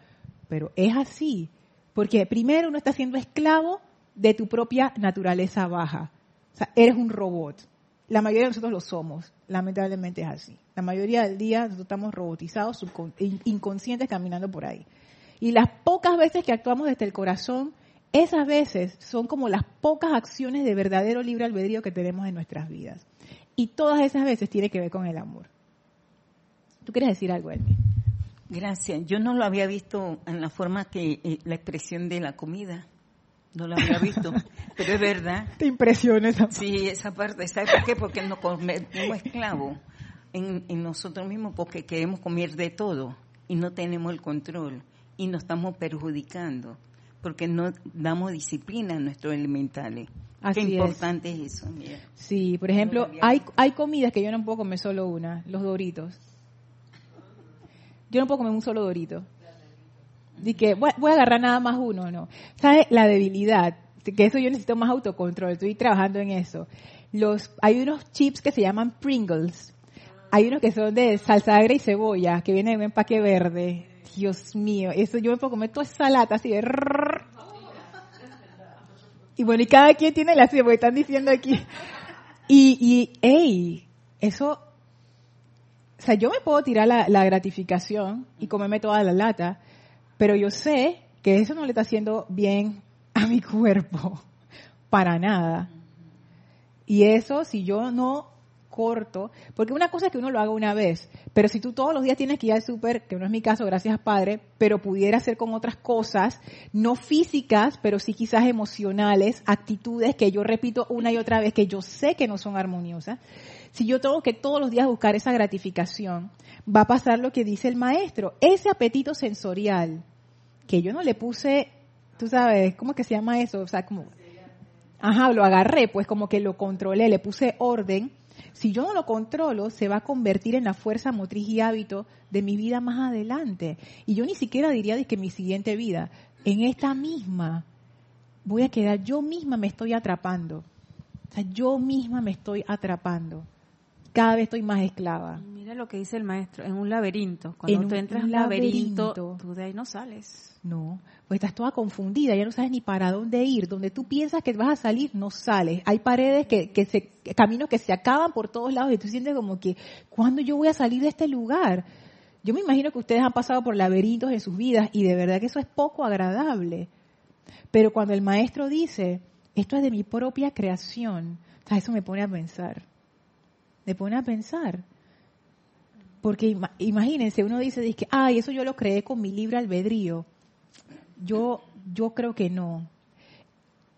pero es así, porque primero uno está siendo esclavo de tu propia naturaleza baja. O sea, eres un robot. La mayoría de nosotros lo somos, lamentablemente es así. La mayoría del día nosotros estamos robotizados, inconscientes caminando por ahí. Y las pocas veces que actuamos desde el corazón, esas veces son como las pocas acciones de verdadero libre albedrío que tenemos en nuestras vidas. Y todas esas veces tiene que ver con el amor. ¿Tú quieres decir algo, Elmi? Gracias. Yo no lo había visto en la forma que eh, la expresión de la comida. No lo había visto, pero es verdad. Te impresiona esa parte. Sí, esa parte. ¿Sabes por qué? Porque nos convertimos esclavos en, en nosotros mismos porque queremos comer de todo y no tenemos el control y nos estamos perjudicando porque no damos disciplina a nuestros elementales. Qué importante es, eso, mira. Sí, por ejemplo, hay, hay comidas que yo no puedo comer solo una, los doritos. Yo no puedo comer un solo dorito. Y que voy, a agarrar nada más uno, no. ¿Sabes? La debilidad, que eso yo necesito más autocontrol, estoy trabajando en eso. Los, hay unos chips que se llaman Pringles. Hay unos que son de salsa agria y cebolla, que vienen en un empaque verde. Dios mío, eso yo me puedo comer toda esa lata así de... Y bueno, y cada quien tiene la porque están diciendo aquí. Y, y, hey, eso, o sea, yo me puedo tirar la, la gratificación y comerme toda la lata, pero yo sé que eso no le está haciendo bien a mi cuerpo, para nada. Y eso, si yo no corto, porque una cosa es que uno lo haga una vez, pero si tú todos los días tienes que ir al súper, que no es mi caso, gracias Padre, pero pudiera ser con otras cosas, no físicas, pero sí quizás emocionales, actitudes que yo repito una y otra vez, que yo sé que no son armoniosas, si yo tengo que todos los días buscar esa gratificación, va a pasar lo que dice el maestro, ese apetito sensorial, que yo no le puse, tú sabes, ¿cómo que se llama eso? O sea, como, ajá, lo agarré, pues como que lo controlé, le puse orden, si yo no lo controlo, se va a convertir en la fuerza motriz y hábito de mi vida más adelante. Y yo ni siquiera diría que mi siguiente vida, en esta misma, voy a quedar, yo misma me estoy atrapando. O sea, yo misma me estoy atrapando. Cada vez estoy más esclava. Mira lo que dice el maestro, en un laberinto. Cuando tú entras en un laberinto, tú de ahí no sales. No, pues estás toda confundida, ya no sabes ni para dónde ir. Donde tú piensas que vas a salir, no sales. Hay paredes que, que se, caminos que se acaban por todos lados y tú sientes como que, ¿cuándo yo voy a salir de este lugar? Yo me imagino que ustedes han pasado por laberintos en sus vidas y de verdad que eso es poco agradable. Pero cuando el maestro dice, esto es de mi propia creación, eso me pone a pensar. Me pone a pensar. Porque imagínense, uno dice, dice, ay, eso yo lo creé con mi libre albedrío. Yo, yo creo que no.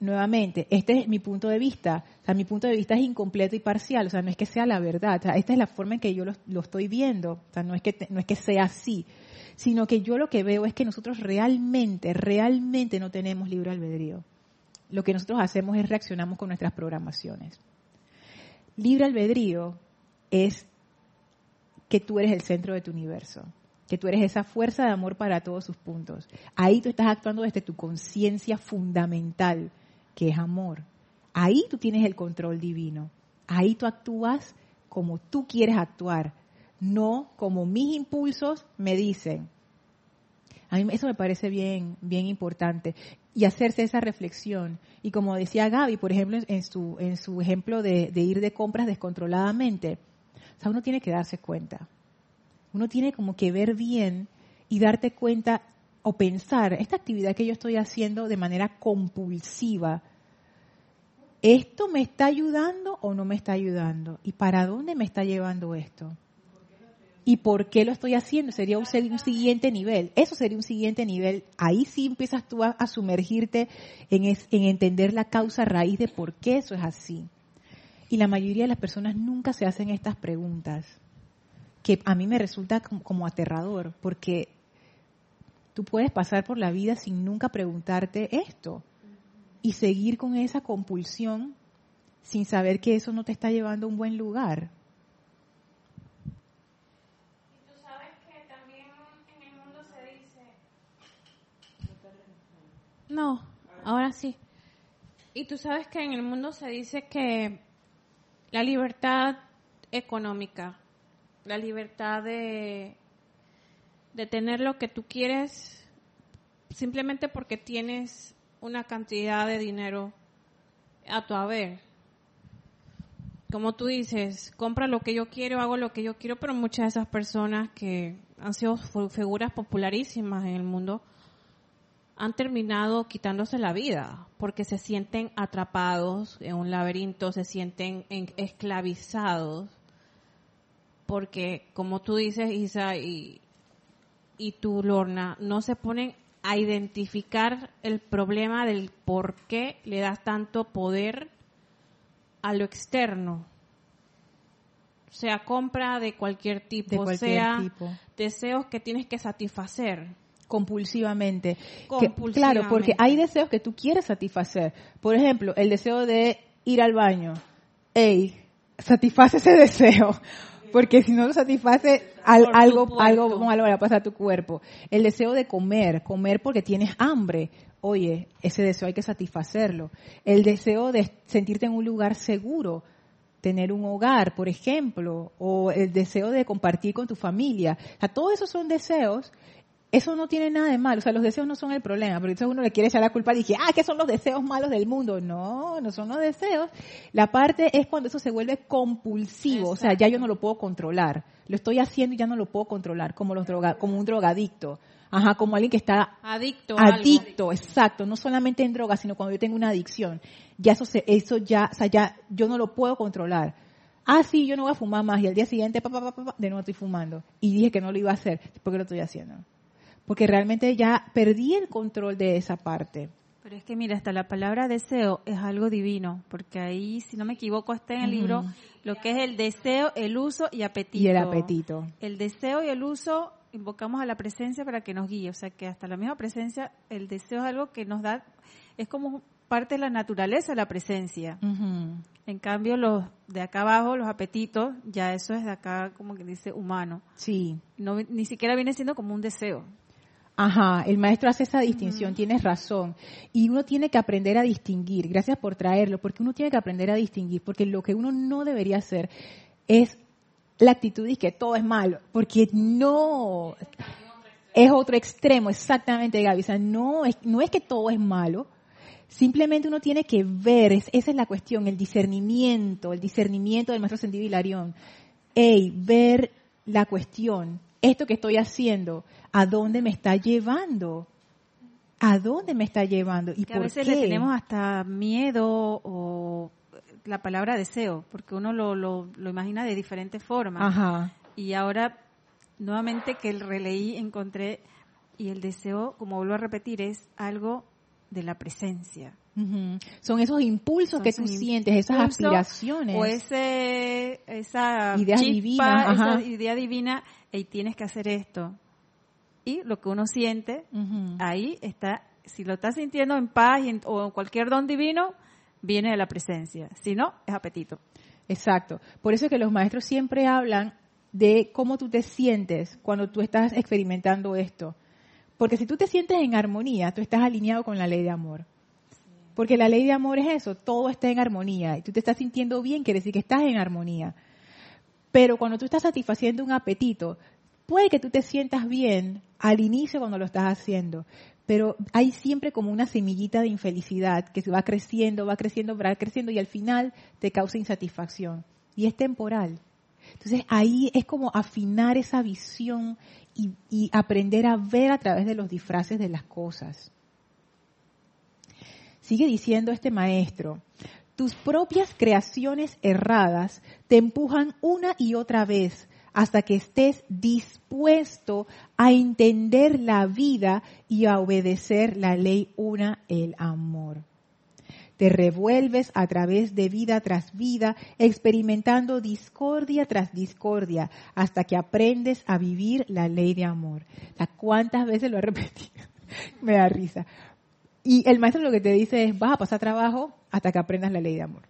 Nuevamente, este es mi punto de vista. O sea, mi punto de vista es incompleto y parcial. O sea, no es que sea la verdad. O sea, esta es la forma en que yo lo, estoy viendo. O sea, no es, que, no es que sea así. Sino que yo lo que veo es que nosotros realmente, realmente no tenemos libre albedrío. Lo que nosotros hacemos es reaccionamos con nuestras programaciones. Libre albedrío es que tú eres el centro de tu universo que tú eres esa fuerza de amor para todos sus puntos. Ahí tú estás actuando desde tu conciencia fundamental, que es amor. Ahí tú tienes el control divino. Ahí tú actúas como tú quieres actuar, no como mis impulsos me dicen. A mí eso me parece bien, bien importante. Y hacerse esa reflexión. Y como decía Gaby, por ejemplo, en su, en su ejemplo de, ir de compras descontroladamente, o sea, uno tiene que darse cuenta uno tiene como que ver bien y darte cuenta o pensar, esta actividad que yo estoy haciendo de manera compulsiva, ¿esto me está ayudando o no me está ayudando? ¿Y para dónde me está llevando esto? ¿Y por qué lo estoy haciendo? Sería un, siguiente nivel. Eso sería un siguiente nivel. Ahí sí empiezas tú a, sumergirte en, en entender la causa raíz de por qué eso es así. Y la mayoría de las personas nunca se hacen estas preguntas, que a mí me resulta como, como aterrador, porque tú puedes pasar por la vida sin nunca preguntarte esto y seguir con esa compulsión sin saber que eso no te está llevando a un buen lugar. Y tú sabes que también en el mundo se dice... No, ahora sí. Y tú sabes que en el mundo se dice que la libertad económica, la libertad de, de tener lo que tú quieres simplemente porque tienes una cantidad de dinero a tu haber. Como tú dices, compra lo que yo quiero, hago lo que yo quiero, pero muchas de esas personas que han sido figuras popularísimas en el mundo han terminado quitándose la vida porque se sienten atrapados en un laberinto, se sienten en- esclavizados porque como tú dices Isa y, y tú Lorna no se ponen a identificar el problema del por qué le das tanto poder a lo externo sea compra de cualquier tipo, De cualquier sea tipo. deseos que tienes que satisfacer compulsivamente. Que- Compulsivamente. claro, porque hay deseos que tú quieres satisfacer. Por ejemplo, el deseo de ir al baño. Ey, satisface ese deseo. Porque si no lo satisface, al- algo, algo malo le va a pasar a tu cuerpo. El deseo de comer, comer porque tienes hambre. Oye, ese deseo hay que satisfacerlo. El deseo de sentirte en un lugar seguro, tener un hogar, por ejemplo, o el deseo de compartir con tu familia. O sea, todos esos son deseos. Eso no tiene nada de malo, o sea, los deseos no son el problema, porque entonces uno le quiere echar la culpa y dice, ah, que son los deseos malos del mundo. No, no son los deseos. La parte es cuando eso se vuelve compulsivo, o sea, ya yo no lo puedo controlar. Lo estoy haciendo y ya no lo puedo controlar, como los droga, como un drogadicto. Ajá, como alguien que está adicto algo. adicto, exacto, no solamente en drogas, sino cuando yo tengo una adicción. Ya eso se, eso ya, o sea, ya yo no lo puedo controlar. Ah, sí, yo no voy a fumar más y al día siguiente, pa, pa, pa, pa, pa, de nuevo estoy fumando. Y dije que no lo iba a hacer. ¿Por qué lo estoy haciendo? Porque realmente ya perdí el control de esa parte. Pero es que mira, hasta la palabra deseo es algo divino, porque ahí, si no me equivoco, está en el libro lo que es el deseo, el uso y apetito. Y el apetito. El deseo y el uso invocamos a la presencia para que nos guíe, o sea que hasta la misma presencia, el deseo es algo que nos da, es como parte de la naturaleza la presencia. En cambio, los de acá abajo, los apetitos, ya eso es de acá, como que dice, humano. Sí. No, ni siquiera viene siendo como un deseo. Ajá, el maestro hace esa distinción, tienes razón. Y uno tiene que aprender a distinguir, gracias por traerlo, porque uno tiene que aprender a distinguir, porque lo que uno no debería hacer es la actitud de que todo es malo, porque no, es otro extremo, exactamente Gaby, o sea, no es, no es que todo es malo, simplemente uno tiene que ver, es- esa es la cuestión, el discernimiento, el discernimiento del maestro sentido Hilarión. Ey, ver la cuestión, esto que estoy haciendo, ¿a dónde me está llevando? ¿A dónde me está llevando? ¿Y que a veces qué? le tenemos hasta miedo o la palabra deseo, porque uno lo, lo, lo imagina de diferentes formas. Ajá. Y ahora, nuevamente que el releí, encontré, y el deseo, como vuelvo a repetir, es algo de la presencia. Son esos impulsos Son que tú sientes, esas aspiraciones. O ese, esa chispa, esa ajá. idea divina, y tienes que hacer esto. Y lo que uno siente, ahí está, si lo estás sintiendo en paz y en- o cualquier don divino, viene de la presencia. Si no, es apetito. Exacto. Por eso es que los maestros siempre hablan de cómo tú te sientes cuando tú estás experimentando esto. Porque si tú te sientes en armonía, tú estás alineado con la ley de amor. Porque la ley de amor es eso, todo está en armonía. Y tú te estás sintiendo bien, quiere decir que estás en armonía. Pero cuando tú estás satisfaciendo un apetito, puede que tú te sientas bien al inicio cuando lo estás haciendo, pero hay siempre como una semillita de infelicidad que se va creciendo, va creciendo, va creciendo y al final te causa insatisfacción. Y es temporal. Entonces ahí es como afinar esa visión y, y aprender a ver a través de los disfraces de las cosas. Sigue diciendo este maestro, tus propias creaciones erradas te empujan una y otra vez hasta que estés dispuesto a entender la vida y a obedecer la ley una, el amor. te revuelves a través de vida tras vida, experimentando discordia tras discordia, hasta que aprendes a vivir la ley de amor. ¿Cuántas veces lo he repetido? Me da risa. Y el maestro lo que te dice es, vas a pasar trabajo hasta que aprendas la ley de amor.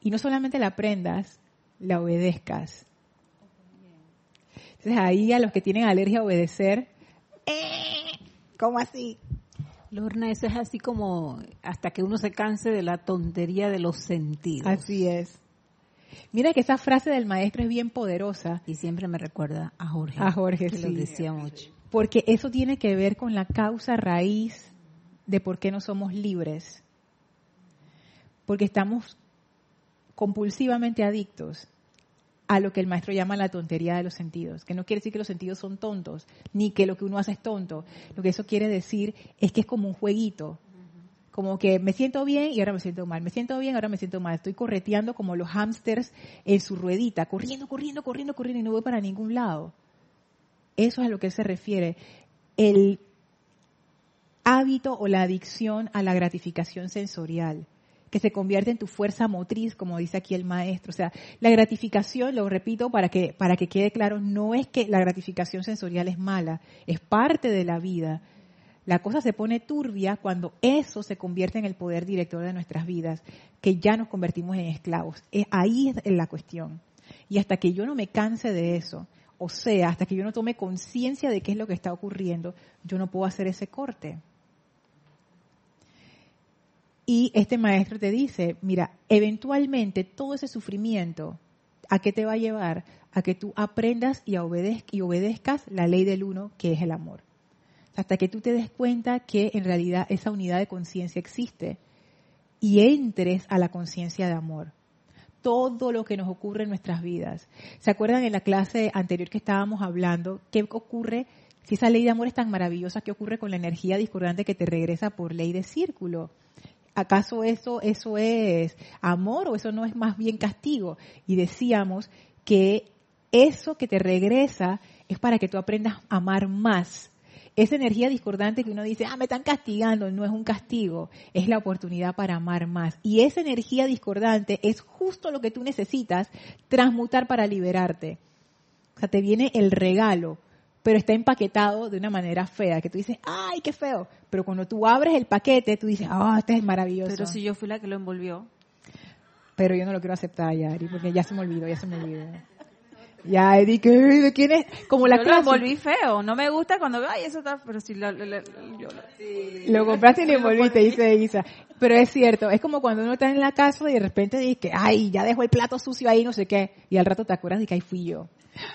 Y no solamente la aprendas, la obedezcas. Entonces ahí a los que tienen alergia a obedecer, ¡eh! ¿cómo así? Lorna, eso es así como hasta que uno se canse de la tontería de los sentidos. Así es. Mira que esa frase del maestro es bien poderosa. Y siempre me recuerda a Jorge. A Jorge, que sí. lo decía mucho. Porque eso tiene que ver con la causa raíz de por qué no somos libres. Porque estamos compulsivamente adictos a lo que el maestro llama la tontería de los sentidos, que no quiere decir que los sentidos son tontos, ni que lo que uno hace es tonto. Lo que eso quiere decir es que es como un jueguito, como que me siento bien y ahora me siento mal, me siento bien, ahora me siento mal. Estoy correteando como los hámsters en su ruedita, corriendo, corriendo, corriendo, corriendo y no voy para ningún lado. Eso es a lo que él se refiere. El hábito o la adicción a la gratificación sensorial que se convierte en tu fuerza motriz, como dice aquí el maestro. O sea, la gratificación, lo repito para que, para que quede claro, no es que la gratificación sensorial es mala, es parte de la vida. La cosa se pone turbia cuando eso se convierte en el poder director de nuestras vidas, que ya nos convertimos en esclavos. Es, ahí es la cuestión. Y hasta que yo no me canse de eso, o sea, hasta que yo no tome conciencia de qué es lo que está ocurriendo, yo no puedo hacer ese corte. Y este maestro te dice, mira, eventualmente todo ese sufrimiento, ¿a qué te va a llevar? A que tú aprendas y, obedez y obedezcas la ley del uno, que es el amor. Hasta que tú te des cuenta que en realidad esa unidad de conciencia existe y entres a la conciencia de amor. Todo lo que nos ocurre en nuestras vidas. ¿Se acuerdan en la clase anterior que estábamos hablando? ¿Qué ocurre si esa ley de amor es tan maravillosa? ¿Qué ocurre con la energía discordante que te regresa por ley de círculo? ¿Acaso eso, eso es amor o eso no es más bien castigo? Y decíamos que eso que te regresa es para que tú aprendas a amar más. Esa energía discordante que uno dice, ah, me están castigando, no es un castigo, es la oportunidad para amar más. Y esa energía discordante es justo lo que tú necesitas transmutar para liberarte. O sea, te viene el regalo pero está empaquetado de una manera fea, que tú dices, ay, qué feo. Pero cuando tú abres el paquete, tú dices, ah, oh, este es maravilloso. Pero si yo fui la que lo envolvió. Pero yo no lo quiero aceptar, Yari, porque ya se me olvidó, ya se me olvidó. Ya, Eddie, ¿de quién es? Como la yo clase. lo envolví feo. No me gusta cuando veo, ay, eso está, pero si lo, lo, lo, yo lo, lo compraste y lo envolviste, dice Isa. Pero es cierto, es como cuando uno está en la casa y de repente dice que, ay, ya dejó el plato sucio ahí, no sé qué. Y al rato te acuerdas de que ahí fui yo.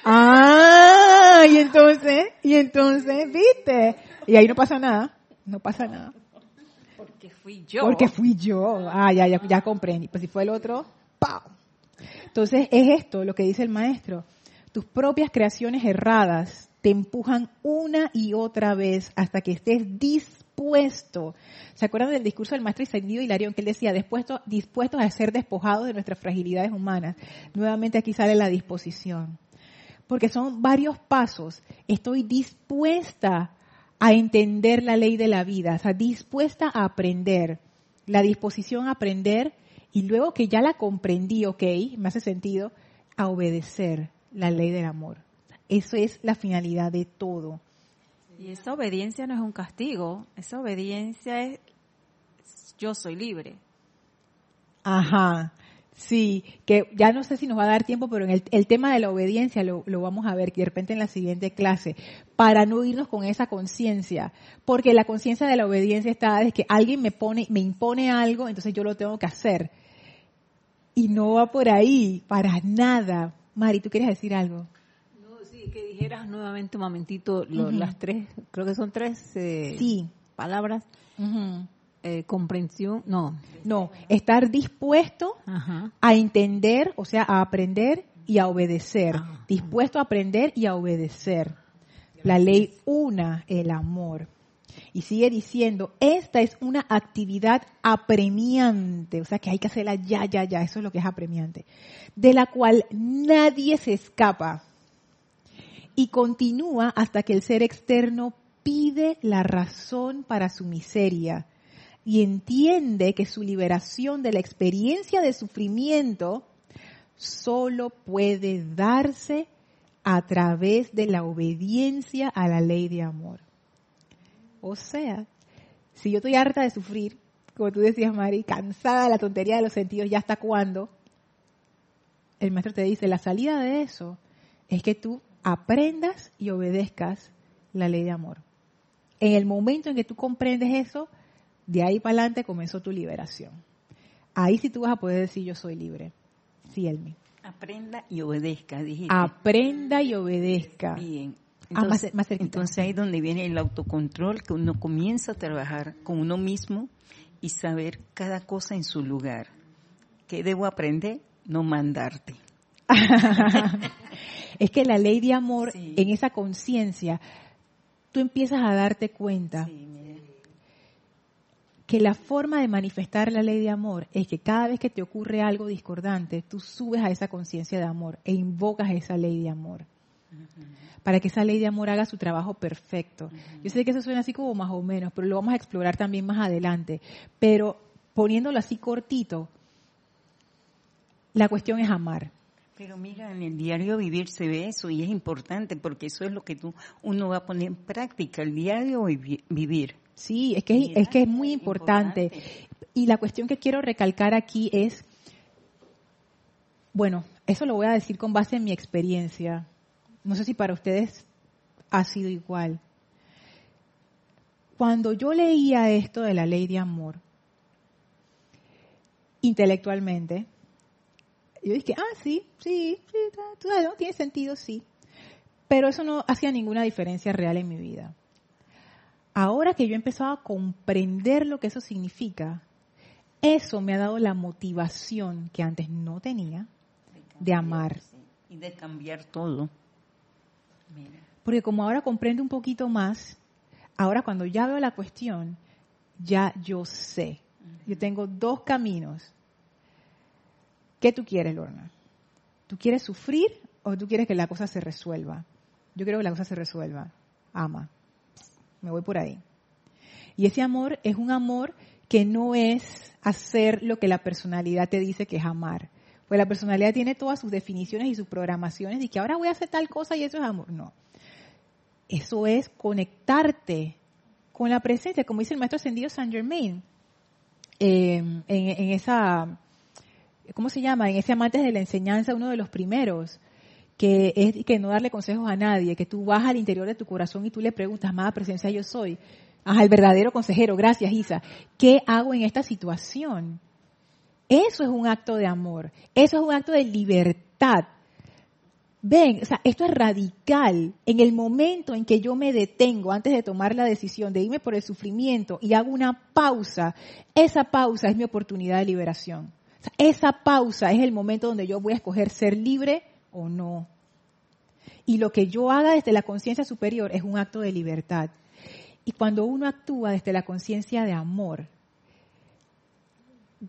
Ah, y entonces, y entonces, viste. Y ahí no pasa nada, no pasa nada. Porque fui yo. Porque fui yo. Ah, ya, ya, ya comprendí. Pues si fue el otro, ¡pau! Entonces es esto lo que dice el maestro. Tus propias creaciones erradas te empujan una y otra vez hasta que estés dispuesto. ¿Se acuerdan del discurso del maestro Isaidio Hilarión que él decía, dispuesto, dispuestos a ser despojados de nuestras fragilidades humanas? Nuevamente aquí sale la disposición porque son varios pasos. Estoy dispuesta a entender la ley de la vida, o sea, dispuesta a aprender, la disposición a aprender y luego que ya la comprendí, ok, me hace sentido, a obedecer la ley del amor. Eso es la finalidad de todo. Y esa obediencia no es un castigo, esa obediencia es yo soy libre. Ajá. Sí, que ya no sé si nos va a dar tiempo, pero en el, el tema de la obediencia lo, lo, vamos a ver de repente en la siguiente clase, para no irnos con esa conciencia, porque la conciencia de la obediencia está es que alguien me pone, me impone algo, entonces yo lo tengo que hacer. Y no va por ahí, para nada. Mari, ¿tú quieres decir algo? No, sí, que dijeras nuevamente un momentito lo, uh -huh. las tres, creo que son tres eh, sí. palabras. Uh -huh. Eh, comprensión, no. No, estar dispuesto Ajá. a entender, o sea, a aprender y a obedecer. Ajá. Dispuesto a aprender y a obedecer. La ley una, el amor. Y sigue diciendo, esta es una actividad apremiante, o sea que hay que hacerla ya, ya, ya, eso es lo que es apremiante, de la cual nadie se escapa. Y continúa hasta que el ser externo pide la razón para su miseria y entiende que su liberación de la experiencia de sufrimiento solo puede darse a través de la obediencia a la ley de amor. O sea, si yo estoy harta de sufrir, como tú decías, Mari, cansada de la tontería de los sentidos, ¿ya hasta cuándo? El maestro te dice, la salida de eso es que tú aprendas y obedezcas la ley de amor. En el momento en que tú comprendes eso, de ahí para adelante comenzó tu liberación. Ahí sí tú vas a poder decir yo soy libre. Sí, Elmi. Aprenda y obedezca, dijiste. Aprenda y obedezca. Bien. Ah, más, Entonces, más cerquita. entonces ahí es donde viene el autocontrol, que uno comienza a trabajar con uno mismo y saber cada cosa en su lugar. ¿Qué debo aprender? No mandarte. es que la ley de amor, Sí. en esa conciencia, tú empiezas a darte cuenta Sí, que la forma de manifestar la ley de amor es que cada vez que te ocurre algo discordante, tú subes a esa conciencia de amor e invocas esa ley de amor. Para que esa ley de amor haga su trabajo perfecto. Yo sé que eso suena así como más o menos, pero lo vamos a explorar también más adelante. Pero poniéndolo así cortito, la cuestión es amar. Pero mira, en el diario vivir se ve eso y es importante porque eso es lo que tú uno va a poner en práctica, el diario vivi- vivir. Sí, es que es, que es muy importante. importante. Y la cuestión que quiero recalcar aquí es, bueno, eso lo voy a decir con base en mi experiencia. No sé si para ustedes ha sido igual. Cuando yo leía esto de la ley de amor, intelectualmente, yo dije, ah, sí, sí, sí, ¿no? tiene sentido, sí. Pero eso no hacía ninguna diferencia real en mi vida. Ahora que yo he empezado a comprender lo que eso significa, eso me ha dado la motivación que antes no tenía de amar. Y de cambiar todo. Porque como ahora comprendo un poquito más, ahora cuando ya veo la cuestión, ya yo sé. Yo tengo dos caminos. ¿Qué tú quieres, Lorna? ¿Tú quieres sufrir o tú quieres que la cosa se resuelva? Yo quiero que la cosa se resuelva. Ama. Me voy por ahí. Y ese amor es un amor que no es hacer lo que la personalidad te dice que es amar. Pues la personalidad tiene todas sus definiciones y sus programaciones y que ahora voy a hacer tal cosa y eso es amor. No. Eso es conectarte con la presencia, como dice el maestro ascendido Saint Germain, eh, en, en esa, ¿cómo se llama? En ese amantes de la enseñanza, uno de los primeros, que es que no darle consejos a nadie, que tú vas al interior de tu corazón y tú le preguntas, amada presencia, yo soy. Ajá, el verdadero consejero, gracias Isa. ¿Qué hago en esta situación? Eso es un acto de amor, eso es un acto de libertad. Ven, o sea, esto es radical. En el momento en que yo me detengo antes de tomar la decisión de irme por el sufrimiento y hago una pausa, esa pausa es mi oportunidad de liberación. O sea, esa pausa es el momento donde yo voy a escoger ser libre o no. Y lo que yo haga desde la conciencia superior es un acto de libertad. Y cuando uno actúa desde la conciencia de amor,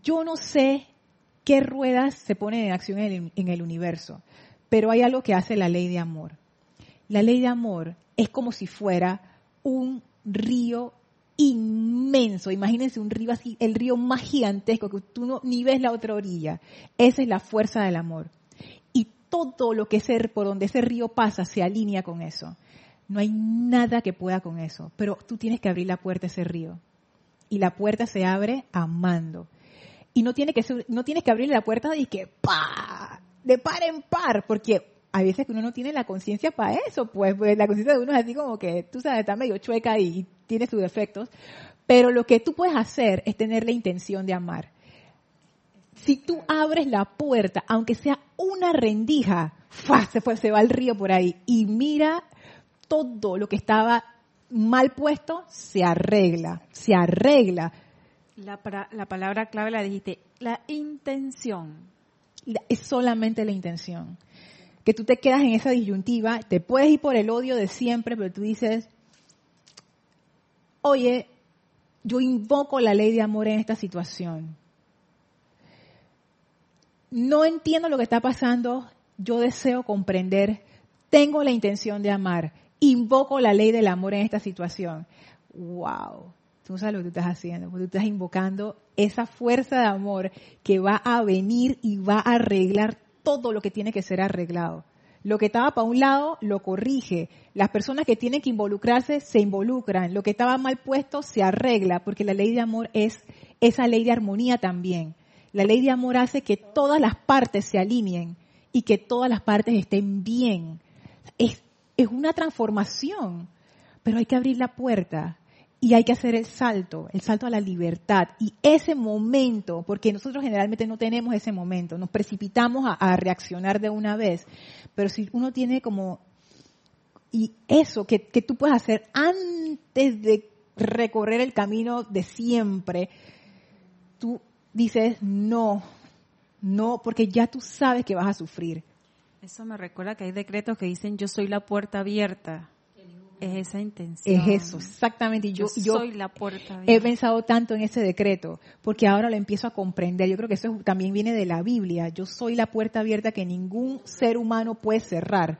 yo no sé qué ruedas se ponen en acción en el, universo, pero hay algo que hace la ley de amor. La ley de amor es como si fuera un río inmenso. Imagínense un río así, el río más gigantesco que tú no, ni ves la otra orilla. Esa es la fuerza del amor. Y todo lo que ese, por donde ese río pasa se alinea con eso. No hay nada que pueda con eso, pero tú tienes que abrir la puerta a ese río. Y la puerta se abre amando. Y no, tiene que ser, no tienes que abrirle la puerta de que ¡pa! de par en par, porque hay veces que uno no tiene la conciencia para eso, pues, pues, la conciencia de uno es así como que, tú sabes, está medio chueca y, y tiene sus defectos, pero lo que tú puedes hacer es tener la intención de amar. Si tú abres la puerta, aunque sea una rendija, ¡fua! se fue, se va el río por ahí y mira todo lo que estaba mal puesto, se arregla, se arregla. La, para- la palabra clave la dijiste, la intención. Es solamente la intención. Que tú te quedas en esa disyuntiva, te puedes ir por el odio de siempre, pero tú dices, oye, yo invoco la ley de amor en esta situación. No entiendo lo que está pasando, yo deseo comprender, tengo la intención de amar, invoco la ley del amor en esta situación. Wow. Tú sabes lo que tú estás haciendo, porque tú estás invocando esa fuerza de amor que va a venir y va a arreglar todo lo que tiene que ser arreglado. Lo que estaba para un lado lo corrige. Las personas que tienen que involucrarse se involucran. Lo que estaba mal puesto se arregla, porque la ley de amor es esa ley de armonía también. La ley de amor hace que todas las partes se alineen y que todas las partes estén bien. Es, es una transformación, pero hay que abrir la puerta y hay que hacer el salto, el salto a la libertad. Y ese momento, porque nosotros generalmente no tenemos ese momento, nos precipitamos a, reaccionar de una vez, pero si uno tiene como, y eso que, que tú puedes hacer antes de recorrer el camino de siempre, tú dices no, no, porque ya tú sabes que vas a sufrir. Eso me recuerda que hay decretos que dicen yo soy la puerta abierta. Es esa intención. Es eso, exactamente. Y yo, yo, soy la puerta He pensado tanto en ese decreto, porque ahora lo empiezo a comprender. Yo creo que eso también viene de la Biblia. Yo soy la puerta abierta que ningún ser humano puede cerrar.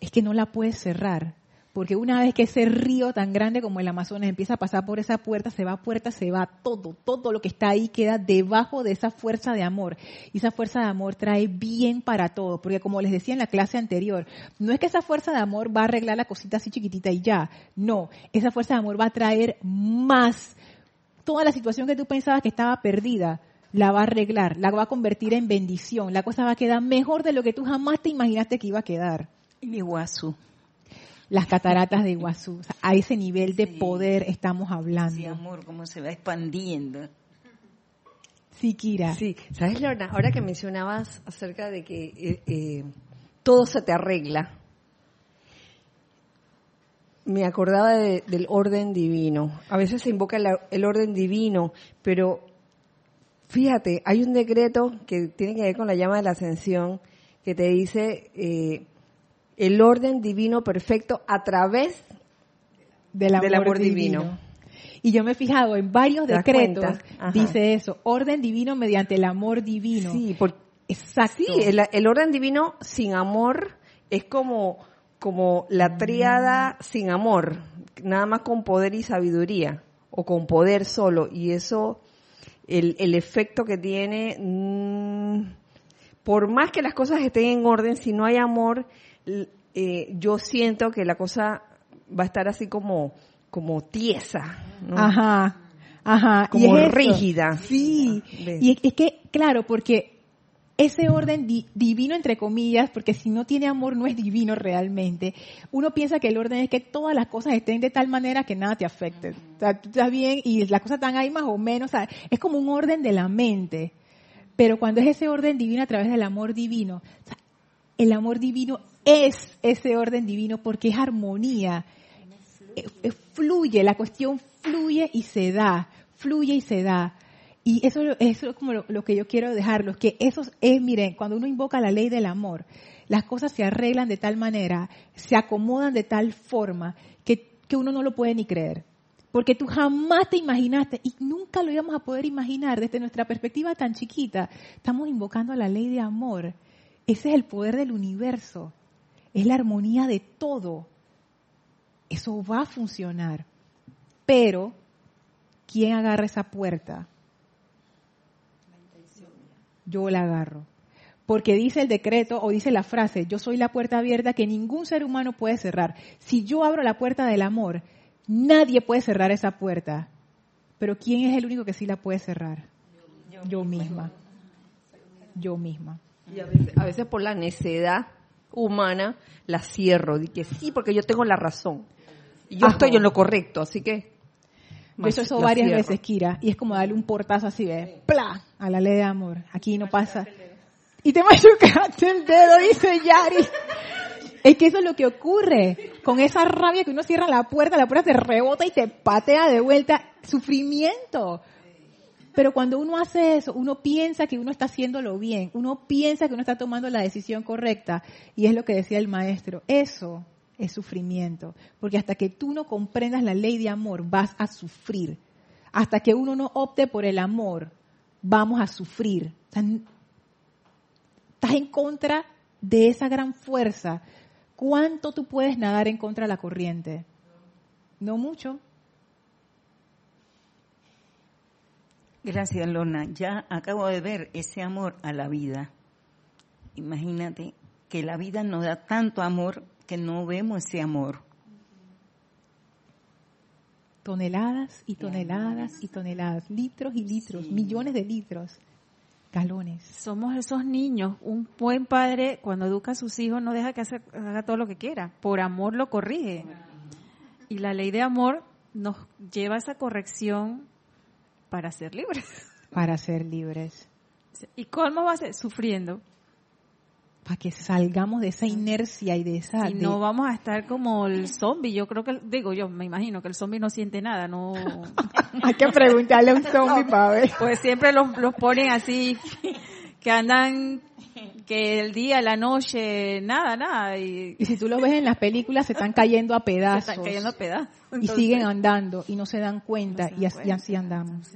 Es que no la puedes cerrar. Porque una vez que ese río tan grande como el Amazonas empieza a pasar por esa puerta, se va puerta, se va todo, todo lo que está ahí queda debajo de esa fuerza de amor. Y esa fuerza de amor trae bien para todo, porque como les decía en la clase anterior, no es que esa fuerza de amor va a arreglar la cosita así chiquitita y ya, no, esa fuerza de amor va a traer más. Toda la situación que tú pensabas que estaba perdida, la va a arreglar, la va a convertir en bendición, la cosa va a quedar mejor de lo que tú jamás te imaginaste que iba a quedar. Mi guasu las cataratas de Iguazú. a ese nivel de poder estamos hablando. Sí, amor, cómo se va expandiendo. Sí, Kira. Sí, ¿sabes, Lorna? Ahora que mencionabas acerca de que eh, eh, todo se te arregla, me acordaba del orden divino. A veces se invoca el, orden divino, pero fíjate, hay un decreto que tiene que ver con la llama de la ascensión que te dice eh, el orden divino perfecto a través del amor, divino. Y yo me he fijado en varios decretos, dice eso, orden divino mediante el amor divino. Sí, Exacto. Sí, el, orden divino sin amor es como, como la tríada sin amor, nada más con poder y sabiduría, o con poder solo, y eso, el, el efecto que tiene, mm, por más que las cosas estén en orden, si no hay amor, eh, yo siento que la cosa va a estar así como, como tiesa. Ajá, ajá. Como rígida. Sí. Y es, que, claro, porque ese orden divino, entre comillas, porque si no tiene amor no es divino realmente, uno piensa que el orden es que todas las cosas estén de tal manera que nada te afecte. O sea, tú estás bien y las cosas están ahí más o menos. es como un orden de la mente. Pero cuando es ese orden divino a través del amor divino, el amor divino es ese orden divino porque es armonía. Eh, eh, fluye, la cuestión fluye y se da, fluye y se da. Y eso, es como lo, que yo quiero dejarlos, que eso es, miren, cuando uno invoca la ley del amor, las cosas se arreglan de tal manera, se acomodan de tal forma que, que uno no lo puede ni creer. Porque tú jamás te imaginaste y nunca lo íbamos a poder imaginar desde nuestra perspectiva tan chiquita. Estamos invocando la ley de amor. Ese es el poder del universo es la armonía de todo. Eso va a funcionar. Pero, ¿quién agarra esa puerta? Yo la agarro. Porque dice el decreto o dice la frase, yo soy la puerta abierta que ningún ser humano puede cerrar. Si yo abro la puerta del amor, nadie puede cerrar esa puerta. Pero ¿quién es el único que sí la puede cerrar? Yo, misma. Yo misma. Y a veces, a veces por la necedad humana la cierro. Y que sí, porque yo tengo la razón. Y yo estoy en lo correcto, así que. Eso eso varias veces, Kira. Y es como darle un portazo así de ¡pla! a la ley de amor. Aquí no pasa. Y te machucaste el dedo, dice Yari. Es que eso es lo que ocurre. Con esa rabia que uno cierra la puerta, la puerta te rebota y te patea de vuelta. Sufrimiento. Pero cuando uno hace eso, uno piensa que uno está haciéndolo bien, uno piensa que uno está tomando la decisión correcta, y es lo que decía el maestro, eso es sufrimiento, porque hasta que tú no comprendas la ley de amor, vas a sufrir. Hasta que uno no opte por el amor, vamos a sufrir. Estás en contra de esa gran fuerza. ¿Cuánto tú puedes nadar en contra de la corriente? No mucho. Gracias, Lorna. Ya acabo de ver ese amor a la vida. Imagínate que la vida nos da tanto amor que no vemos ese amor. Toneladas y toneladas y toneladas, litros y litros, millones de litros, galones. Somos esos niños. Un buen padre, cuando educa a sus hijos, no deja que haga todo lo que quiera. Por amor lo corrige. Y la ley de amor nos lleva a esa corrección para ser libres. Para ser libres. ¿Y cómo va a ser? Sufriendo para que salgamos de esa inercia y de esa... Y no vamos a estar como el zombie. Yo creo que, digo, yo me imagino que el zombie no siente nada, no... Hay que preguntarle a un zombie para ver. Pues siempre los, los ponen así, que andan, que el día, la noche, nada, nada. Y, si tú lo ves en las películas, se están cayendo a pedazos. Se están cayendo a pedazos. y siguen andando y no se dan cuenta y, así, andamos.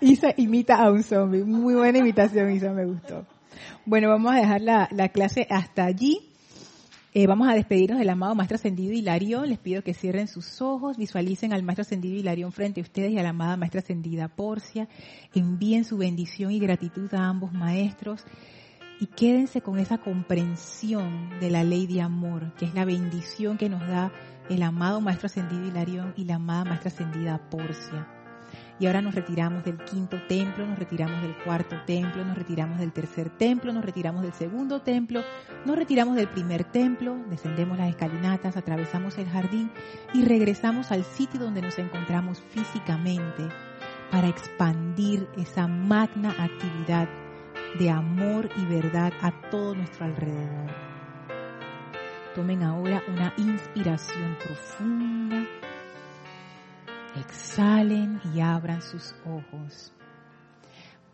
Isa imita a un zombie. Muy buena imitación, Isa, me gustó. Bueno, vamos a dejar la, clase hasta allí. Eh, vamos a despedirnos del amado Maestro Ascendido Hilarión. Les pido que cierren sus ojos, visualicen al Maestro Ascendido Hilarión frente a ustedes y a la amada Maestra Ascendida Porcia. Envíen su bendición y gratitud a ambos maestros y quédense con esa comprensión de la ley de amor, que es la bendición que nos da el amado Maestro Ascendido Hilarión y la amada Maestra Ascendida Porcia. Y ahora nos retiramos del quinto templo, nos retiramos del cuarto templo, nos retiramos del tercer templo, nos retiramos del segundo templo, nos retiramos del primer templo, descendemos las escalinatas, atravesamos el jardín y regresamos al sitio donde nos encontramos físicamente para expandir esa magna actividad de amor y verdad a todo nuestro alrededor. Tomen ahora una inspiración profunda. Exhalen y abran sus ojos.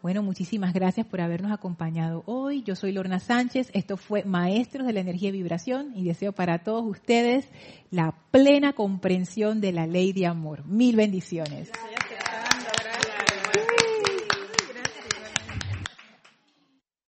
Bueno, muchísimas gracias por habernos acompañado hoy. Yo soy Lorna Sánchez. Esto fue Maestros de la Energía y Vibración y deseo para todos ustedes la plena comprensión de la ley de amor. Mil bendiciones.